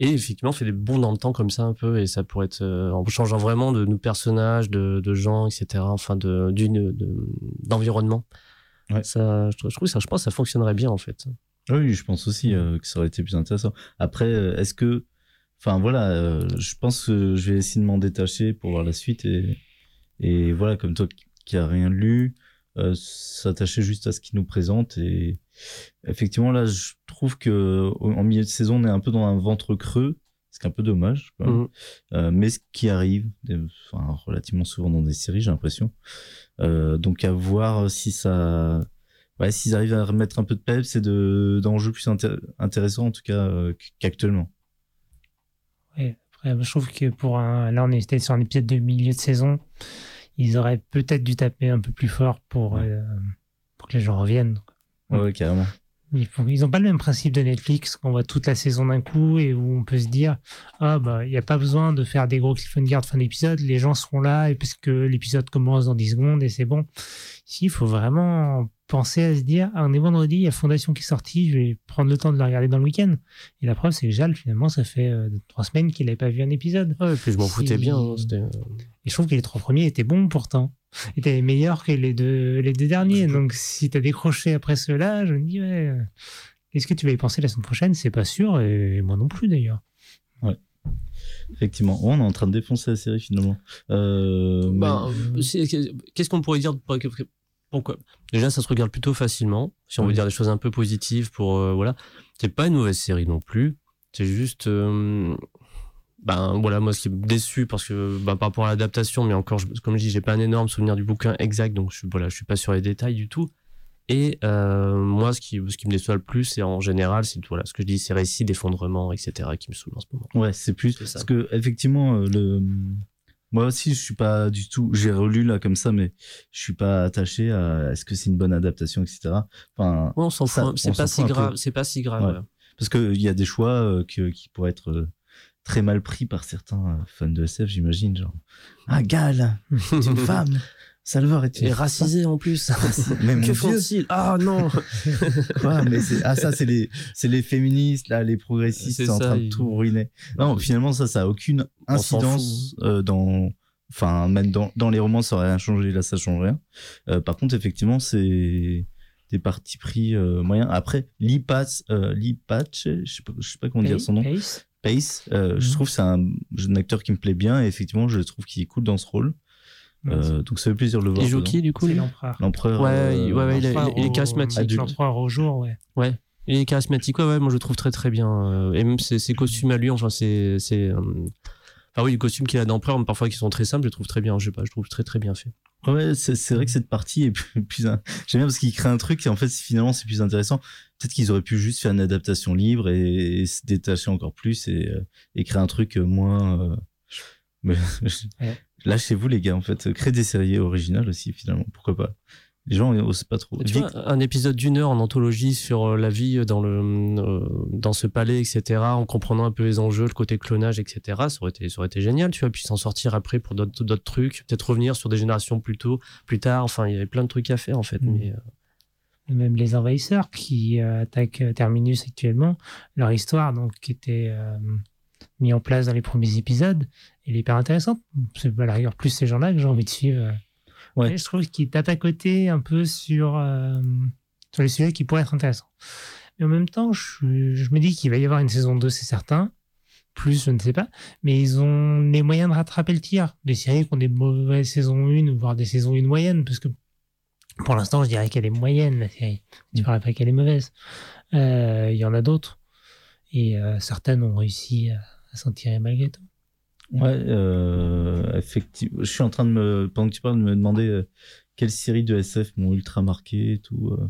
Et effectivement, on fait des bons dans le temps comme ça un peu, et ça pourrait être euh, en changeant vraiment de, de personnages, de, de gens, etc. Enfin, de d'une de- d'environnement. Ouais. Ça, je, trouve- je trouve ça, je pense, que ça fonctionnerait bien en fait. Oui, je pense aussi euh, que ça aurait été plus intéressant. Après, est-ce que, enfin voilà, je pense que je vais essayer de m'en détacher pour voir la suite et et voilà, comme toi qui a rien lu, euh, s'attacher juste à ce qu'il nous présente et effectivement là, je trouve que en milieu de saison, on est un peu dans un ventre creux, ce qui est un peu dommage. Quoi. Mhm. Euh, mais ce qui arrive, des- enfin, relativement souvent dans des séries, j'ai l'impression. Euh, donc à voir si ça, ouais, s'ils arrivent à remettre un peu de peps et de d'enjeux plus intér- intéressants en tout cas euh, qu'actuellement. Ouais, après, je trouve que pour un. Là, on peut-être sur un épisode de milieu de saison. Ils auraient peut-être dû taper un peu plus fort pour, Ouais. euh, pour que les gens reviennent. Ouais, Ouais. carrément. Ils font- ils ont pas le même principe de Netflix qu'on voit toute la saison d'un coup et où on peut se dire ah bah il y a pas besoin de faire des gros cliffhangers de fin d'épisode, les gens seront là et parce que l'épisode commence dans 10 secondes et c'est bon. Ici, il faut vraiment penser à se dire ah, on est vendredi, il y a Fondation qui est sorti, je vais prendre le temps de la regarder dans le week-end. Et la preuve c'est que Jal finalement ça fait euh, trois semaines qu'il n'avait pas vu un épisode. Ouais, et puis je m'en foutais bien. hein, c'était- Et je trouve que les trois premiers étaient bons pourtant. Étaient meilleurs que les deux, les deux derniers. Donc si t'as décroché après ceux-là, je me dis, ouais, euh, qu'est-ce que tu vas y penser la semaine prochaine? C'est pas sûr, et moi non plus d'ailleurs. Effectivement. Ouais, on est en train de défoncer la série finalement. Euh, mais- Ben, Qu'est-ce qu'on pourrait dire Pourquoi? Déjà, ça se regarde plutôt facilement. Si on veut dire des choses un peu positives pour euh, voilà, c'est pas une mauvaise série non plus. C'est juste, euh, ben voilà, moi ce qui est déçu parce que ben, par rapport à l'adaptation, mais encore, je- comme je dis, j'ai pas un énorme souvenir du bouquin exact, donc je voilà, je suis pas sur les détails du tout. Et euh, moi, ce qui, ce qui me déçoit le plus, c'est en général, c'est voilà, ce que je dis, ces récits d'effondrement, etc., qui me saoulent en ce moment. Ouais, c'est plus parce que effectivement euh, le moi aussi je suis pas du tout j'ai relu là comme ça mais je suis pas attaché à est-ce que c'est une bonne adaptation etc. Enfin Ouais, on s'en Ça, fout, c'est pas si un grave, c'est pas si grave. Ouais. parce que il y a des choix euh, que, qui pourraient être euh, très mal pris par certains euh, fans de SF j'imagine genre ah Gal c'est une femme Une Et racisé en plus. mais mon que font-ils? Ah non. Quoi mais c'est ah ça c'est les c'est les féministes là les progressistes C'est en train de tout ruiner. Non finalement ça ça a aucune incidence euh, dans enfin même dans, dans les romans ça aurait rien changé. Là ça change rien. Euh, par contre effectivement c'est des partis pris euh, moyens. Après euh, Lee Patch je sais pas je sais pas comment dire son nom. Ace Pace euh, je Mhm. trouve que c'est un, un acteur qui me plaît bien. Et effectivement je trouve qu'il est cool dans ce rôle Euh, donc ça fait plaisir de le voir Il joue dedans. qui du coup l'empereur. l'empereur Ouais, euh, il- ouais, ouais, il est- L'empereur il est charismatique. L'empereur au jour, ouais. Ouais. Il est charismatique, ouais, ouais, moi je le trouve très très bien. euh, Et même ses, ses costumes à lui, enfin, c'est. c'est, euh, Enfin, oui, les costumes qu'il a d'empereur, mais parfois qui sont très simples, je les trouve très bien. Je sais pas, je trouve très très bien fait. Ouais, c'est vrai que cette partie est plus, plus un- j'aime bien parce qu'il crée un truc et en fait finalement c'est plus intéressant. Peut-être qu'ils auraient pu juste faire une adaptation libre et, et se détacher encore plus et, et créer un truc moins. euh, Mais Ouais. Lâchez-vous les gars en fait, créez des séries originales aussi finalement, pourquoi pas? Les gens ils osent pas trop. Tu vois, un épisode d'une heure en anthologie sur euh, la vie dans le euh, dans ce palais, etc., en comprenant un peu les enjeux, le côté clonage, etc. Ça aurait été ça aurait été génial, tu vois. Puis s'en sortir après pour d'autres trucs, peut-être revenir sur des générations plus tôt, plus tard. Enfin, il y avait plein de trucs à faire en fait. Mm. Mais euh, Même les envahisseurs qui euh, attaquent Terminus actuellement, leur histoire, donc, qui était euh, mise en place dans les premiers épisodes, elle est hyper intéressante. C'est à la rigueur plus ces gens-là que j'ai envie de suivre. Ouais. Je trouve qu'ils tapent à côté un peu sur, euh, sur les sujets qui pourraient être intéressants. Mais en même temps, je, je me dis qu'il va y avoir une saison 2, c'est certain. Plus, je ne sais pas. Mais ils ont les moyens de rattraper le tir. Des séries qui ont des mauvaises saisons 1, voire des saisons 1 moyennes, parce que pour l'instant, je dirais qu'elle est moyenne, la série. Je ne dirais pas qu'elle est mauvaise. Euh, Il y en a d'autres. Et euh, certaines ont réussi à, à s'en tirer malgré tout. Ouais, euh, effectivement. Je suis en train de me, pendant que tu parles, de me demander euh, quelles séries de SF m'ont ultra marqué et tout. Euh.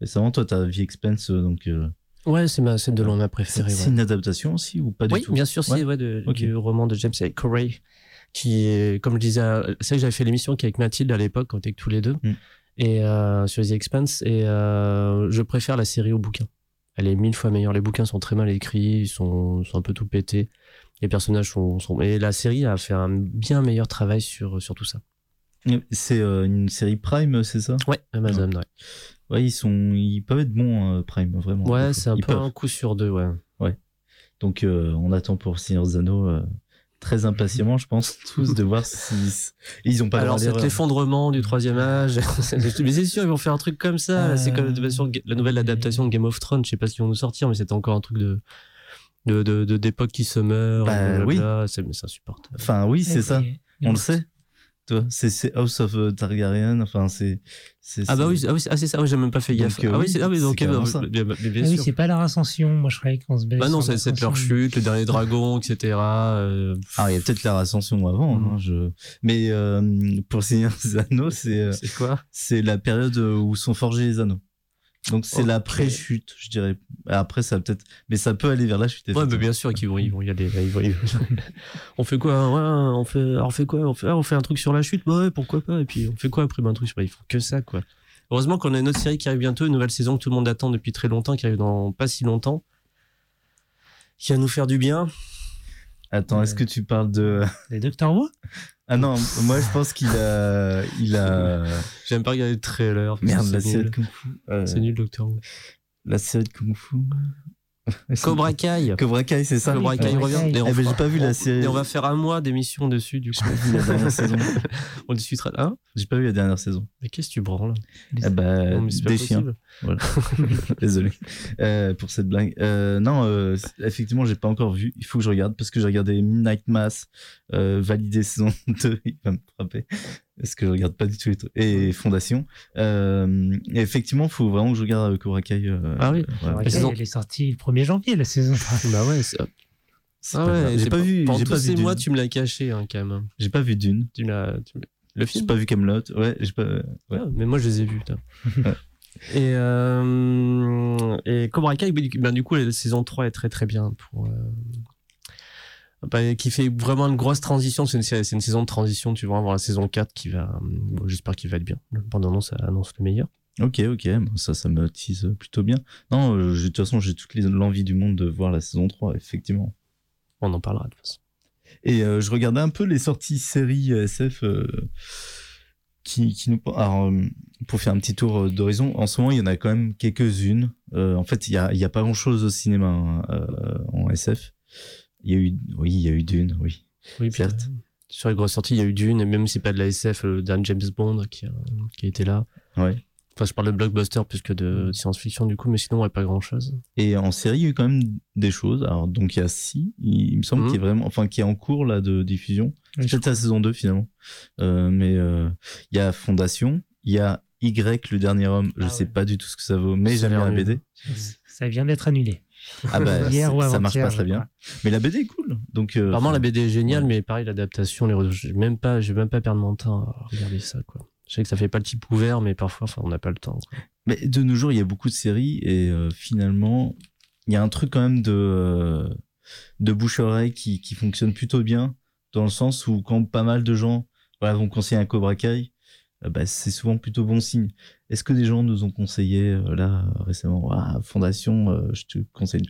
Récemment, toi, t'as The Expense, euh, donc euh, ouais, c'est ma c'est de loin ma préférée. c'est ouais. une adaptation aussi ou pas du oui, tout? bien sûr, c'est Ouais. ouais, de- Ok. du roman de James A. Corey, qui est, comme je disais, c'est vrai que j'avais fait l'émission avec Mathilde à l'époque, quand on était tous les deux, Mm. et euh, sur The Expanse, et euh, je préfère la série au bouquin. Elle est mille fois meilleure. Les bouquins sont très mal écrits, ils sont, sont un peu tout pétés. Les personnages sont, sont... Et la série a fait un bien meilleur travail sur, sur tout ça. C'est euh, une série Prime, c'est ça? Ouais, Amazon, ouais. Ouais, ils sont, ils peuvent être bons euh, Prime, vraiment. Ouais, c'est un peu un coup sur deux, ouais. Donc, euh, on attend pour Seigneur Zano très impatiemment, je pense, tous, de voir si ils ont pas le Alors, c'est l'effondrement du troisième âge. mais c'est sûr, ils vont faire un truc comme ça. Euh, C'est comme de- la nouvelle adaptation de Game of Thrones. Je sais pas qu'ils vont nous sortir, mais c'était encore un truc de de de- de- d'époque qui se meurt. Bah, blablabla. C'est insupportable. Enfin, oui, c'est ça. On le sait. Toi, c'est c'est House of Targaryen. Enfin, c'est. c'est- Ah bah oui, ah oui, c'est- ah, c'est ça. Oui, j'ai même pas fait Donc, gaffe. euh, ah oui, oui, c'est ah oui, c'est donc ça. bien, bien- bien Ah oui, c'est pas leur ascension. Moi, je croyais qu'on se base. Bah non, c'est leur chute, le dernier dragon, etc. euh, Ah, il y a peut-être la ascension avant. Mhm. hein, je... Mais euh, pour Seigneur des Anneaux, c'est euh, C'est quoi? c'est la période où sont forgés les anneaux. Donc c'est la pré-chute, je dirais. Après, ça peut-être, mais ça peut aller vers la chute. Ouais, mais bien sûr qu'ils vont, ils vont y aller. Ils vont, ils vont- on fait quoi? Ouais, On fait, alors on fait quoi? On fait, ah, on fait un truc sur la chute? Bah ouais, pourquoi pas? Et puis on fait quoi après? Ben, un truc sur. Ils font que ça, quoi. Heureusement qu'on a une autre série qui arrive bientôt, une nouvelle saison que tout le monde attend depuis très longtemps, qui arrive dans pas si longtemps, qui va nous faire du bien. Attends, est-ce que tu parles de. Les Doctor Who? Ah non, moi je pense qu'il a. Il a. J'aime pas regarder le trailer. Merde, c'est la série nul. de Kung Fu. euh, C'est nul, Doctor Who. La série de Kung Fu. Cobra Kai. Cobra Kai, c'est ça Cobra Kai revient. Kai. Et on Eh ben, j'ai pas vu la série. Et on va faire un mois d'émission dessus, du coup. la dernière saison. on discutera. Hein? J'ai pas vu la dernière saison. Mais qu'est-ce que tu branles? Eh ben, Non, des chiens. Voilà. Désolé euh, pour cette blague. Euh, non, euh, effectivement, j'ai pas encore vu. Il faut que je regarde parce que j'ai regardé Midnight Mass, euh, validé saison 2. Il va me frapper parce que je regarde pas du tout les trucs. Et Fondation. Euh, et effectivement, il faut vraiment que je regarde euh, Cobra Kai. euh, Ah oui. euh, La saison- Elle est sortie le 1er janvier, la saison. Bah ouais, c'est- ah pas ouais, j'ai c'est pas vu. Pendant J'ai tous pas ces vu mois, Dune. tu me l'as caché, hein, quand même. J'ai pas vu Dune. Tu l'as. tu Le J'ai film pas vu Camelot. Ouais, j'ai pas. ouais. Ah, mais moi, je les ai vus. putain. Ouais. et, euh, et Cobra Kai, ben, du- coup, la saison 3 est très très bien. Pour, euh, qui fait vraiment une grosse transition. C'est une, saison de transition. Tu vas avoir la saison 4 qui va. bon, J'espère qu'il va être bien. Pendant ça annonce le meilleur. Ok, ok, ça, ça me tease plutôt bien. Non, euh, de toute façon, j'ai toute l'envie du monde de voir la saison 3, effectivement. On en parlera de toute façon. Et euh, je regardais un peu les sorties séries SF euh, qui, qui nous. Alors, euh, pour faire un petit tour d'horizon, en ce moment, il y en a quand même quelques-unes. En fait, il y a, pas grand-chose au cinéma hein, en SF. Il y a eu, oui, il y a eu Dune, oui. Oui, puis, Certes. euh, sur les grosses sorties, il y a eu Dune, et même si c'est pas de la SF, le Dan James Bond qui a, qui a été là. Ouais. Enfin, je parle de blockbuster plus que de science-fiction du coup, mais sinon, il n'y a pas grand-chose. Et en série, il y a eu quand même des choses. Alors, donc, il y a six. Il, il me semble Mhm. qu'il y a vraiment, enfin, qui est en cours là de diffusion. Oui, Peut-être la saison 2 finalement. Euh, mais euh, il y a Fondation, il y a Y, le dernier homme. Je Ah sais ouais. pas du tout ce que ça vaut, mais j'aime bien la. BD. Ça vient d'être annulé. Ah bah, Hier c'est- ou ça marche pas je très bien. crois. Mais la BD est cool. Donc, euh, Apparemment, la BD est géniale, ouais. mais pareil, l'adaptation, les re- j'ai même pas, je vais même pas perdre mon temps à regarder ça, quoi. Je sais que ça fait pas le type ouvert, mais parfois, enfin, on n'a pas le temps. quoi. Mais de nos jours, il y a beaucoup de séries et euh, finalement, il y a un truc quand même de, euh, de bouche-oreille qui, qui fonctionne plutôt bien dans le sens où quand pas mal de gens voilà, vont conseiller un Cobra Kai, euh, bah, c'est souvent plutôt bon signe. Est-ce que des gens nous ont conseillé euh, là récemment, ah, Fondation, euh, je te conseille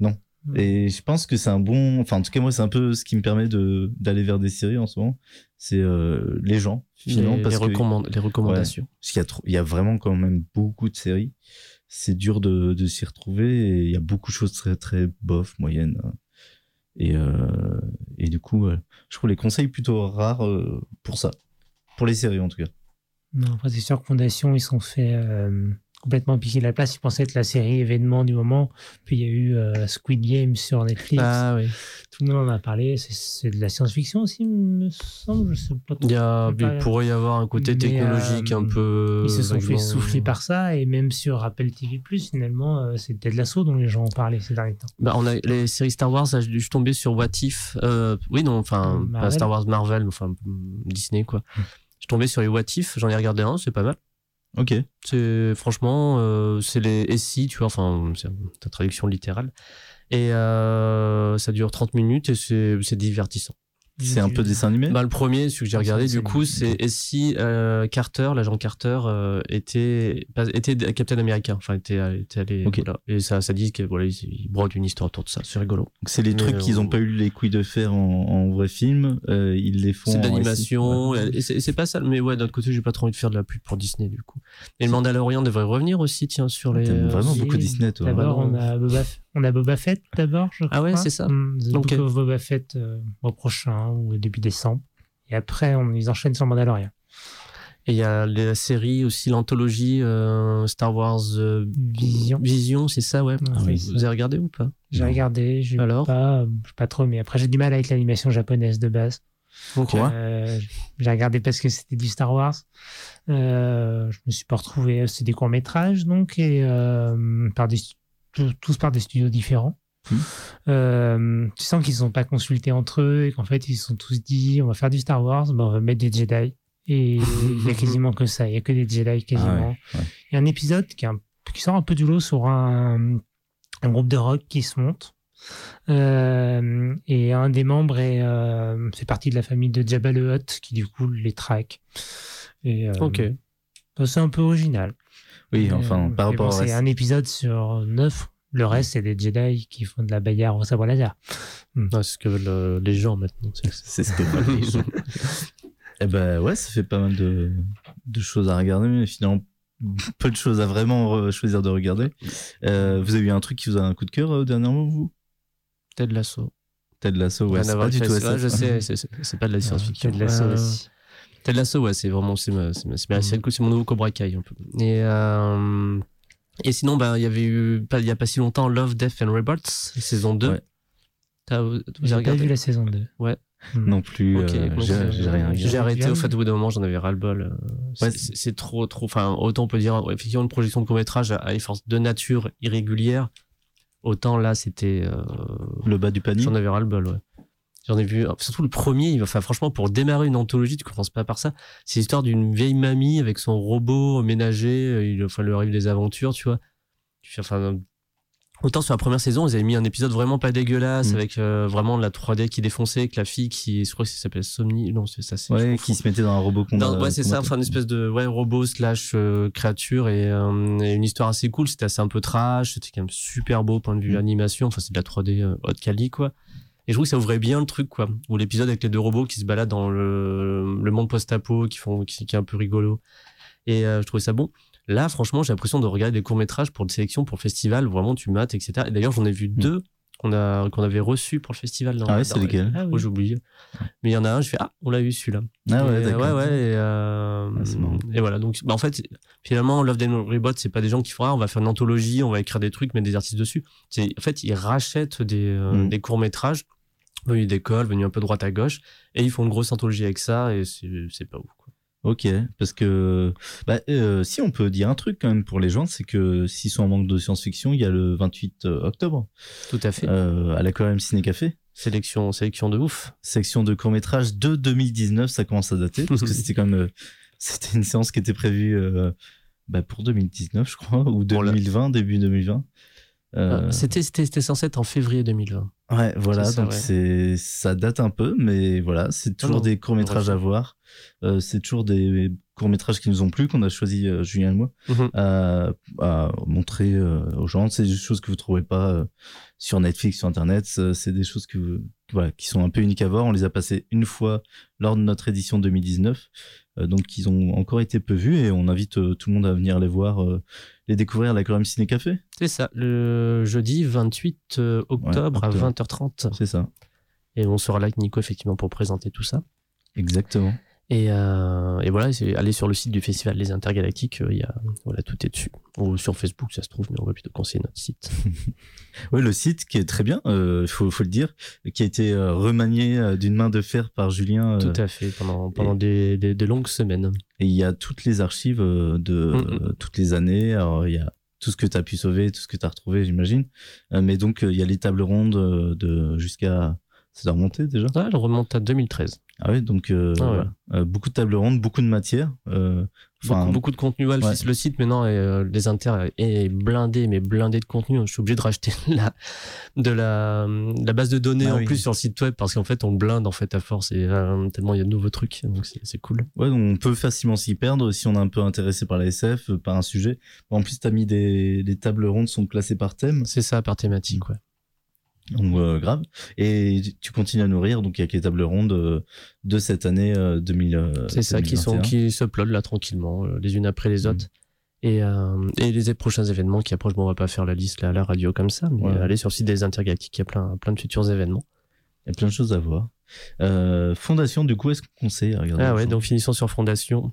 Non. Et je pense que c'est un bon, enfin en tout cas moi c'est un peu ce qui me permet de d'aller vers des séries en ce moment, c'est euh, les gens finalement les, parce les que recommand- les recommandations. parce qu'il y a trop, il y a vraiment quand même beaucoup de séries. C'est dur de, de s'y retrouver et il y a beaucoup de choses très très bof, moyennes. Et, euh, et du coup, euh, je trouve les conseils plutôt rares euh, pour ça. Pour les séries en tout cas. Non, après, c'est sûr que Fondation, ils sont fait euh, complètement piquer la place. Ils pensaient être la série événement du moment. Puis il y a eu euh, Squid Game sur Netflix. Ah oui. Tout le monde en a parlé. C'est- de la science-fiction aussi, me semble. Je sais pas trop. Il, y a, Pas- il pourrait y avoir un côté Mais, technologique euh, un peu. Ils se sont fait souffler par ça. Et même sur Apple TV, finalement, euh, c'est Ted Lasso dont les gens ont parlé ces derniers temps. Bah, on a les séries Star Wars, là, je suis tombé sur What If. euh, oui, non, enfin. Star Wars Marvel, enfin, Disney, quoi. Tombé sur les What If, j'en ai regardé un, c'est pas mal. Ok. C'est franchement, euh, c'est les SI, tu vois, enfin, c'est la traduction littérale. Et euh, ça dure 30 minutes et c'est divertissant. C'est un peu dessin animé. Bah, le premier, celui que j'ai Ah, regardé, c'est- du coup, c'est et si euh, Carter, l'agent Carter, euh, était, pas- était Captain America, enfin, était, était allé. Ok. voilà. Et ça, ça dit que voilà, il, il brode une histoire autour de ça, c'est rigolo. Donc, C'est les trucs qu'ils euh, ont pas eu les couilles de faire en, en vrai film. euh, ils les font. C'est. Ouais. et c'est pas ça, mais ouais, d'un autre côté, j'ai pas trop envie de faire de la pub pour Disney, du coup. Et le Mandalorian devrait revenir aussi, tiens, sur les. T'aimes vraiment beaucoup Disney, toi. D'abord, on a Boba, F- on a Boba Fett d'abord, je Ah ouais, crois. c'est ça. Mm, The Ok. Book of Boba Fett euh, au prochain ou début décembre. Et après, on, ils enchaînent sur Mandalorian. Et il y a la série aussi, l'anthologie euh, Star Wars euh, Vision. Vision, c'est ça, ouais. Ah oui, Vous avez regardé ou pas? J'ai regardé, j'ai Alors? pas, euh, pas trop, mais après j'ai du mal avec l'animation japonaise de base. Quoi Euh, j'ai regardé parce que c'était du Star Wars. Euh, je me suis pas retrouvé. C'est des courts métrages donc et euh, par des tous tous par des studios différents. Mhm. Euh, tu sens qu'ils ne sont pas consultés entre eux et qu'en fait ils se sont tous dit on va faire du Star Wars, ben, on va mettre des Jedi. Et il y a quasiment que ça, il y a que des Jedi quasiment. Ah ouais, ouais. Il y a un épisode qui, est un- qui sort un peu du lot sur un, un groupe de rock qui se monte. Euh, et un des membres est, euh, fait partie de la famille de Jabba le Hutt qui du coup les traque. Et, euh, Ok. C'est un peu original. Oui, enfin, euh, par rapport bon, C'est un épisode sur neuf. Le reste, c'est des Jedi qui font de la bagarre au sabre laser. Ouais, c'est ce que veulent les gens maintenant. c'est- ce que veulent les gens. Eh ben ouais, ça fait pas mal de, de choses à regarder, mais finalement, peu de choses à vraiment choisir de regarder. Euh, vous avez eu un truc qui vous a un coup de cœur euh, dernièrement, vous? Ted Lasso. Ted Lasso, ouais, c'est pas du tout SF. je sais, c'est- pas de la science-fiction. Ted Lasso Euh, aussi. Ted Lasso, ouais, c'est vraiment c'est ma- c'est ma- c'est ma- Mhm. c'est mon nouveau Cobra Kai un peu. Et euh, et sinon, ben il y avait eu pas il y a pas si longtemps Love, Death and Robots saison 2. Ouais. T'as vous avez J'ai pas regardé vu la saison 2. Ouais. Non plus, euh, j'ai j'ai rien J'ai regardé. arrêté au fait au bout d'un moment, j'en avais ras le bol. euh, c'est- Ouais, c'est c'est trop trop. Enfin, autant on peut dire effectivement une projection de court métrage à, à efforts de nature irrégulière. Autant là, c'était euh, Le bas du panier J'en avais ras le bol, ouais. J'en ai vu, surtout le premier, enfin, franchement, pour démarrer une anthologie, tu commences pas par ça. C'est l'histoire d'une vieille mamie avec son robot ménager, il enfin, lui arrive des aventures, tu vois. Enfin, autant sur la première saison, ils avaient mis un épisode vraiment pas dégueulasse, Mm. avec euh, vraiment la 3D qui défonçait, avec la fille qui, je crois que ça s'appelle Somni, non, c'est ça, c'est, Ouais, qui se mettait dans un robot combat. Ouais, c'est ça, enfin une espèce de ouais, robot slash euh, créature et, euh, et une histoire assez cool. C'était assez un peu trash, c'était quand même super beau point de vue Mm. animation. Enfin, c'est de la 3D euh, haute quali, quoi. Et je trouve que ça ouvrait bien le truc, quoi. Ou l'épisode avec les deux robots qui se baladent dans le, le monde post-apo, qui font, qui, qui est un peu rigolo. Et euh, je trouvais ça bon. Là, franchement, j'ai l'impression de regarder des courts-métrages pour une sélection, pour le festival. Vraiment, tu mates, etc. Et d'ailleurs, j'en ai vu deux qu'on a, qu'on avait reçus pour le festival. dans- Mm. Ah ouais, c'est lesquels? Ah Oh, oui. j'ai oublié. Mais il y en a un, je fais, ah, on l'a eu celui-là. Ah ouais, d'accord. ouais, ouais, et, euh, Ah, et voilà. Donc, bah, en fait, finalement, Love and Robots, c'est pas des gens qui font, ah, on va faire une anthologie, on va écrire des trucs, mettre des artistes dessus. C'est, en fait, ils rachètent des, euh, Mm. des courts-métrages, venus d'école, venus un peu droite à gauche, et ils font une grosse anthologie avec ça, et c'est, pas ouf, quoi. Ok, parce que bah, euh, si on peut dire un truc quand même pour les gens, c'est que s'ils sont en manque de science-fiction, il y a le 28 octobre Tout à fait. euh, à l'Aquarium Ciné Café, Sélection, sélection de ouf. section de court métrage de 2019, ça commence à dater parce que c'était quand même euh, c'était une séance qui était prévue euh, bah, pour 2019, je crois, ou Bon, là- 2020, début 2020. Euh, Euh, C'était, c'était, c'était censé être en février 2020. Ouais, voilà, ça, donc ouais. c'est ça date un peu, mais voilà, c'est toujours non, des courts métrages on à voir. Euh, c'est toujours des courts métrages qui nous ont plu, qu'on a choisi euh, Julien et moi Mhm. à, à montrer euh, aux gens. C'est des choses que vous trouvez pas euh, sur Netflix, sur Internet. C'est des choses que vous- voilà, qui sont un peu uniques à voir. On les a passées une fois lors de notre édition 2019, euh, donc ils ont encore été peu vus et on invite euh, tout le monde à venir les voir, euh, les découvrir à l'Aquarium Ciné Café. C'est ça, le jeudi 28 euh, octobre à octobre. 20h30. C'est ça, Et on sera là avec Nico, effectivement, pour présenter tout ça. exactement. Et, euh, et voilà, aller sur le site du festival Les Intergalactiques, euh, il y a, voilà, tout est dessus. Ou sur Facebook, ça se trouve, mais on va plutôt conseiller notre site. Oui, le site qui est très bien, il faut, faut le dire, qui a été euh, remanié euh, d'une main de fer par Julien. euh, Tout à fait, pendant, pendant des, des, des longues semaines. et il y a toutes les archives euh, de euh, toutes les années. Alors, il y a tout ce que tu as pu sauver, tout ce que tu as retrouvé, j'imagine. Euh, mais donc, euh, il y a les tables rondes euh, de jusqu'à. Ça doit remonter déjà Ouais, elle remonte à 2013. Ah oui, donc euh, Ah ouais. Euh, beaucoup de tables rondes, beaucoup de matière. euh, beaucoup, beaucoup de contenu. Ouais, le, ouais. fils- le site maintenant, est, euh, les inter est blindé, mais blindé de contenu. Je suis obligé de racheter la, de la, la base de données Ah en oui. plus sur le site web parce qu'en fait, on blinde en fait à force et tellement il y a de nouveaux trucs. Donc c'est cool. Ouais, donc on peut facilement s'y perdre si on est un peu intéressé par la SF, par un sujet. En plus, tu as mis des les tables rondes sont classées par thème. C'est ça par thématique, ouais. Donc euh, grave. Et tu continues à nourrir donc avec les tables rondes euh, de cette année euh, 2000. euh, C'est ça, qui, sont, 2021. qui s'uploadent là tranquillement, les unes après les Mm. autres. Et, et les prochains événements qui approchent, bon, on va pas faire la liste là, à la radio comme ça, mais Ouais. allez sur le site des Intergalactiques, il y a plein, plein de futurs événements. Il y a plein de choses à voir. Fondation, du coup, est-ce qu'on à regarder Ah ouais, donc finissons sur Fondation.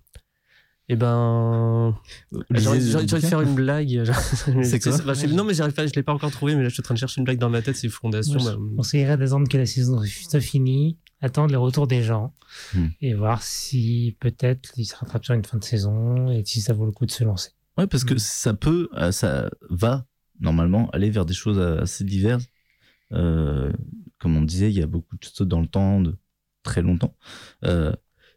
Eh ben, j'aurais dû bouquin. faire une blague. C'est quoi bah, je- Non, mais j'arrive pas, je l'ai pas encore trouvé, mais là, je suis en train de chercher une blague dans ma tête, c'est Fondation. Moi, bah, je conseillerais d'attendre que la saison soit finie, attendre le retour des gens Hmm. et voir si peut-être il se rattrape sur une fin de saison et si ça vaut le coup de se lancer. Ouais, parce que Mm. ça peut, euh, ça va normalement aller vers des choses assez diverses. Euh, comme on disait, il y a beaucoup de choses dans le temps, de très longtemps. Euh,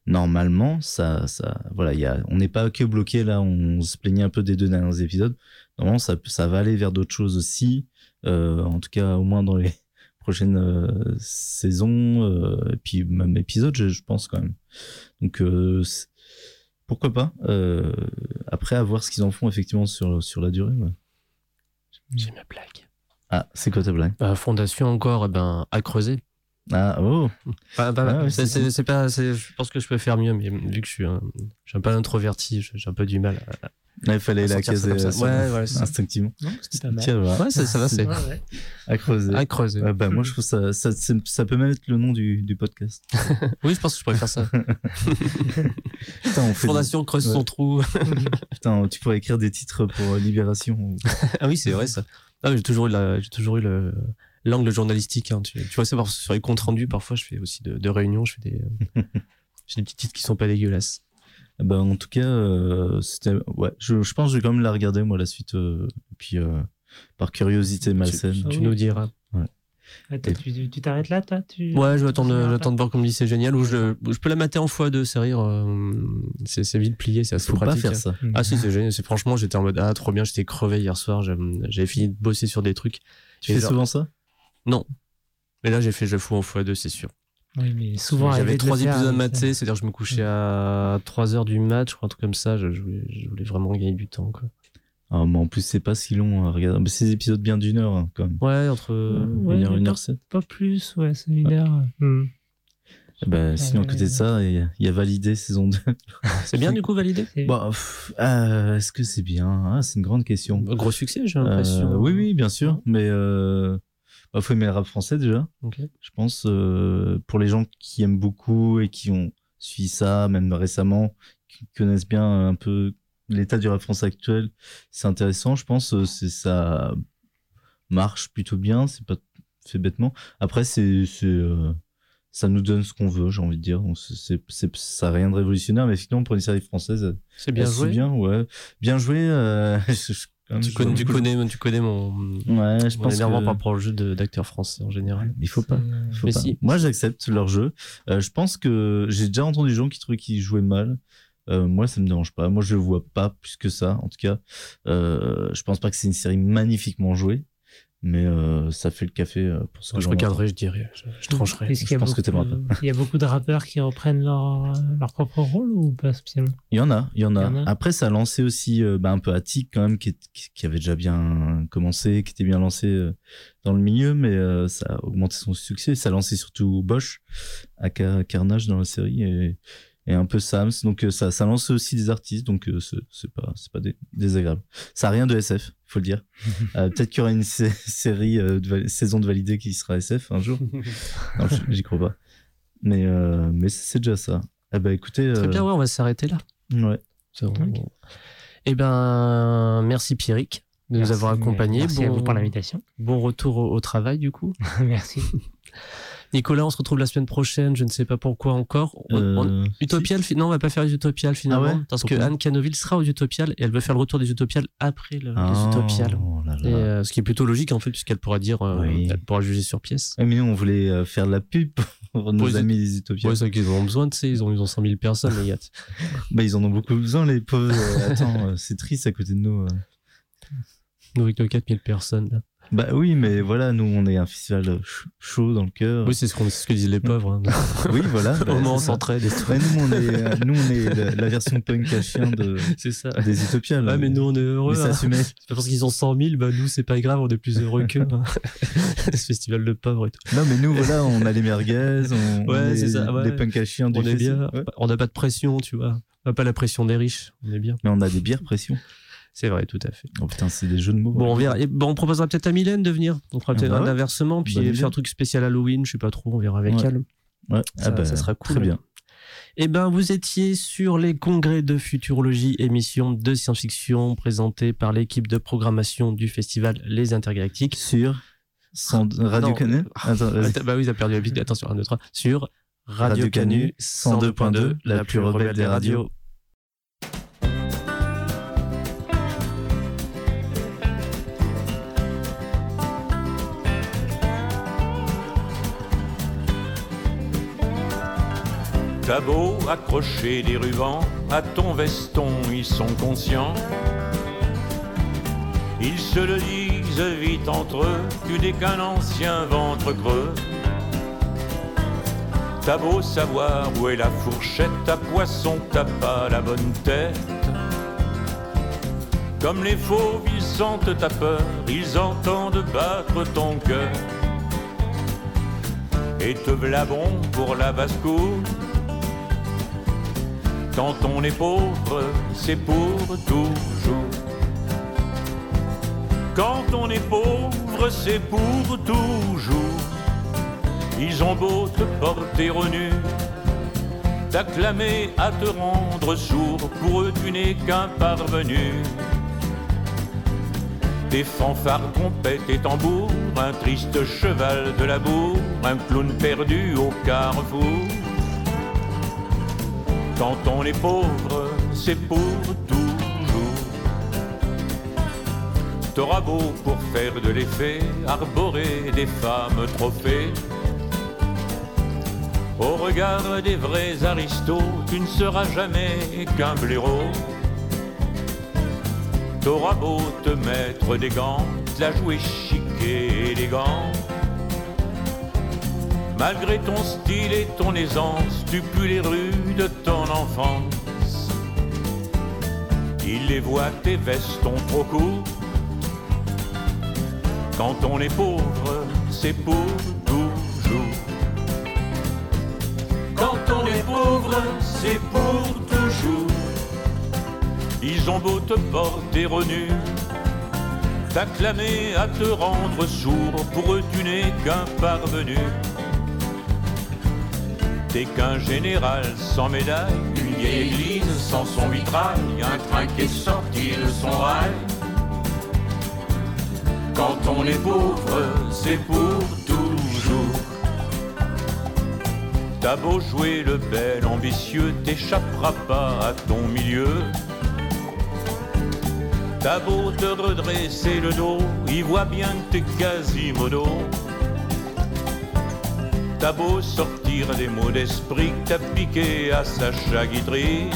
normalement, ça, ça, voilà, il y a, on n'est pas que bloqué là. On se plaignait un peu des deux derniers épisodes. Normalement, ça, ça va aller vers d'autres choses aussi. Euh, en tout cas, au moins dans les prochaines euh, saisons, euh, et puis même épisodes, je, je pense quand même. Donc, pourquoi pas Après, à voir ce qu'ils en font effectivement sur, sur la durée. ouais. J'ai ma blague. Ah, c'est quoi ta blague? Fondation encore, eh ben, à creuser. Ah, oh Pas- pas- Ah ouais, c'est- c'est c'est c'est pas, je pense que je peux faire mieux, mais vu que je suis un, je suis un peu introverti, j'ai un peu du mal à, Là, il fallait à la caser euh, Ouais, ouais, c'est- instinctivement. Non, c'était pas mal. Tiens, voilà. Ouais, ça, ça va, c'est. À creuser. à creuser. Ouais, bah, moi, je trouve ça, ça, peut même être le nom du, du podcast. Oui, je pense que je pourrais faire ça. Putain, on fait Fondation creuse Ouais. son trou. Putain, tu pourrais écrire des titres pour euh, Libération. ou- ah oui, c'est vrai ça. Ah, j'ai toujours eu la- j'ai toujours eu le l'angle journalistique. hein. Tu, tu vois ça par- sur les comptes rendus. Parfois, je fais aussi de, de réunions. Je fais des, euh, j'ai des petits titres qui sont pas dégueulasses. Bah, en tout cas, euh, c'était, ouais, je, je pense que je vais quand même la regarder, moi, la suite. euh, et puis, euh, par curiosité malsaine. Tu, nous diras. Ah, tu tu t'arrêtes là, toi tu... Ouais, je vais attendre, j'attends de voir comme dit c'est génial. Ou je, je peux la mater en x2, c'est rire. c'est c'est vite plié, c'est assez Faut pratique. pas faire ça. Mm. Ah si, c'est génial. C'est franchement, j'étais en mode ah trop bien. J'étais crevé hier soir. J'avais fini de bosser sur des trucs. Tu Et fais genre- souvent ça? Mais là, j'ai fait je fous en x2, c'est sûr. Oui, mais souvent. J'avais trois épisodes mais matés, c'est-à-dire que je me couchais à 3 heures du match, je crois, un truc comme ça. Je, je voulais, je voulais vraiment gagner du temps. Quoi. Ah, mais en plus, c'est pas si long à regarder. Mais c'est des épisodes bien d'une heure, hein, quand même. Ouais, entre. Ouais, une heure, mais une pas- heure sept. Pas plus, ouais, c'est une heure. Hmm. Bah, sinon, à côté de ça, il y a- Validé saison 2. C'est bien du coup validé euh, est-ce que c'est bien Ah, C'est une grande question. Gros succès, j'ai Euh, l'impression. oui, oui, bien sûr. Mais euh, bah, faut aimer le rap français déjà. Je pense euh, pour les gens qui aiment beaucoup et qui ont suivi ça, même récemment, qui connaissent bien un peu l'état du rap français actuel, c'est intéressant. Je pense euh, c'est ça marche plutôt bien. C'est pas fait bêtement. Après, c'est euh, ça nous donne ce qu'on veut, j'ai envie de dire. C'est- ça a rien de révolutionnaire, mais finalement pour une série française, C'est bien joué. bien, ouais, bien joué. euh, je- Tu je- connais, tu connais, tu connais mon, Ouais, je mon pense énervement que- par rapport au jeu d'acteurs français en général. il faut pas. Faut Mais pas. si. Moi, j'accepte leur jeu. Euh, je pense que j'ai déjà entendu des gens qui trouvaient qu'ils jouaient mal. Euh, moi, ça me dérange pas. Moi, je le vois pas plus que ça. En tout cas, euh, je pense pas que c'est une série magnifiquement jouée, mais euh, ça fait le café euh, pour ce que je regarderai, je dirais, je, je trancherai. Est-ce qu'il y a pense que Il y a beaucoup de rappeurs qui reprennent leur, leur propre rôle ou pas spécialement? Il y en a, il y en a. Il y en a. Après, ça a lancé aussi euh, bah, un peu Attic quand même, qui, est- qui- qui avait déjà bien commencé, qui était bien lancé euh, dans le milieu, mais euh, ça a augmenté son succès. Ça a lancé surtout Bosch, aka Carnage dans la série, et, et un peu Sams. Donc euh, ça, ça lance aussi des artistes, donc euh, c'est pas, c'est pas dé- désagréable. Ça a rien de SF, faut le dire. Euh, Peut-être qu'il y aura une sé- série, euh, de saison de validé qui sera SF un jour. Non, j'y crois pas. Mais, euh, mais c'est déjà ça. Eh ben écoutez, Très bien, ouais, on va s'arrêter là. ouais. C'est bon. Ok. Eh ben, merci Pierrick de nous avoir accompagnés. Merci à bon, vous pour l'invitation. bon retour au, au travail du coup. Merci. Nicolas, on se retrouve la semaine prochaine. Je ne sais pas pourquoi encore. On- on- Euh, Utopial, non, on va pas faire les Utopiales finalement, Ah ouais parce que Pourquoi Anne Canoville sera aux Utopiales et elle veut faire le retour des Utopiales après le, les là là. Et, euh, ce qui est plutôt logique en fait, puisqu'elle pourra dire, euh, Oui. elle pourra juger sur pièce. Mais nous, on voulait faire de la pub pour nos amis des Utopiens. Ouais, c'est qu'ils en ont besoin, tu sais, ils ont, ils ont 100 000 personnes, les gars. Bah, ils en ont beaucoup besoin, les pauvres. Attends, c'est triste à côté de nous. Nous, avec nos 4000 personnes. là. Bah oui, mais voilà, nous, on est un festival euh, ch- chaud dans le cœur. Oui, c'est ce, c'est ce que disent les pauvres. hein. Oui, voilà. bah, moins, on s'entraide et tout. Ouais, nous, on est, euh, nous, on est la, la version punk à chien de, ça. des Utopiens. Ouais, mais nous, on est heureux. Mais hein. ça pas parce qu'ils ont 100 000, bah nous, c'est pas grave, on est plus heureux qu'eux. hein. ce festival de pauvres et tout. Non, mais nous, voilà, on a les merguez, on, on Ouais, est ça, ouais. les punks à chien du On est bien. Ouais. On n'a pas de pression, tu vois. On n'a pas la pression des riches. On est bien. Mais on a des bières pression. C'est vrai, tout à fait. Oh putain, c'est des jeux de mots. Bon, on verra. Et bon, on proposera peut-être à Mylène de venir. On fera Ah peut-être bah un ouais. inversement, puis Bonne faire un truc spécial Halloween, je sais pas trop, on verra avec Ouais. elle. Ouais. Ça, Ah bah, ça sera cool. Très bien. Eh ben, vous étiez sur les congrès de futurologie, émission de science-fiction présentée par l'équipe de programmation du festival Les Intergalactiques. Sur sans- Radio Non. Canet Attends, bah oui, t'as perdu la bite. Attention, 1, 2, 3. Sur Radio, Radio Canu Canu 102.2, la plus rebelle des radios. T'as beau accrocher des rubans à ton veston, ils sont conscients. Ils se le disent vite entre eux, tu n'es qu'un ancien ventre creux. T'as beau savoir où est la fourchette à poisson, t'as pas la bonne tête. Comme les faux, ils sentent ta peur, ils entendent battre ton cœur. Et te blabon pour la basse-cour. Quand on est pauvre, c'est pour toujours. Quand on est pauvre, c'est pour toujours. Ils ont beau te porter au nu, t'acclamer à te rendre sourd. Pour eux, tu n'es qu'un parvenu. Des fanfares, trompettes et tambours, un triste cheval de la bourre, un clown perdu au carrefour. Quand on est pauvre, c'est pour toujours. T'auras beau pour faire de l'effet, arborer des femmes trophées. Au regard des vrais aristos, tu ne seras jamais qu'un blaireau. T'auras beau te mettre des gants, la jouer chic et élégant. Malgré ton style et ton aisance, tu pues les rues de ton enfance. Il les voit tes vestons trop courts. Quand on est pauvre, c'est pour toujours. Quand on est pauvre, c'est pour toujours. Ils ont beau te porter au nu, t'acclamer à te rendre sourd. Pour eux, tu n'es qu'un parvenu. Qu'un général sans médaille, une vieille église sans son vitrail, un train qui est sorti de son rail. Quand on est pauvre, c'est pour toujours. T'as beau jouer le bel ambitieux, t'échapperas pas à ton milieu. T'as beau te redresser le dos, il voit bien que t'es quasimodo. T'as beau sortir des mots d'esprit que t'as piqué à Sacha Guitry.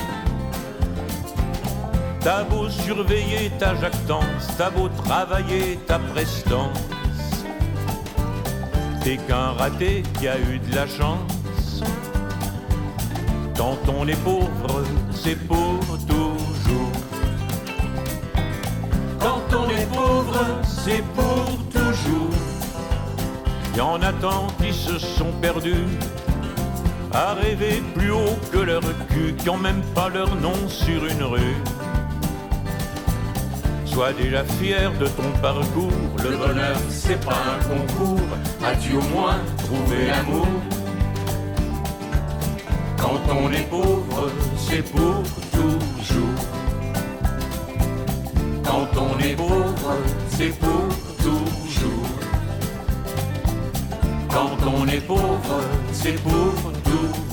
T'as beau surveiller ta jactance, t'as beau travailler ta prestance. T'es qu'un raté qui a eu de la chance. Quand on est pauvre, c'est pour toujours. Quand on est pauvre, c'est pour toujours. Y en a tant qui se sont perdus à rêver plus haut que leur cul, qui ont même pas leur nom sur une rue. Sois déjà fier de ton parcours, le bonheur c'est pas un concours, as-tu au moins trouvé l'amour? Quand on est pauvre, c'est pour toujours. Quand on est pauvre, c'est pour toujours. Quand on est pauvre, c'est pour toujours.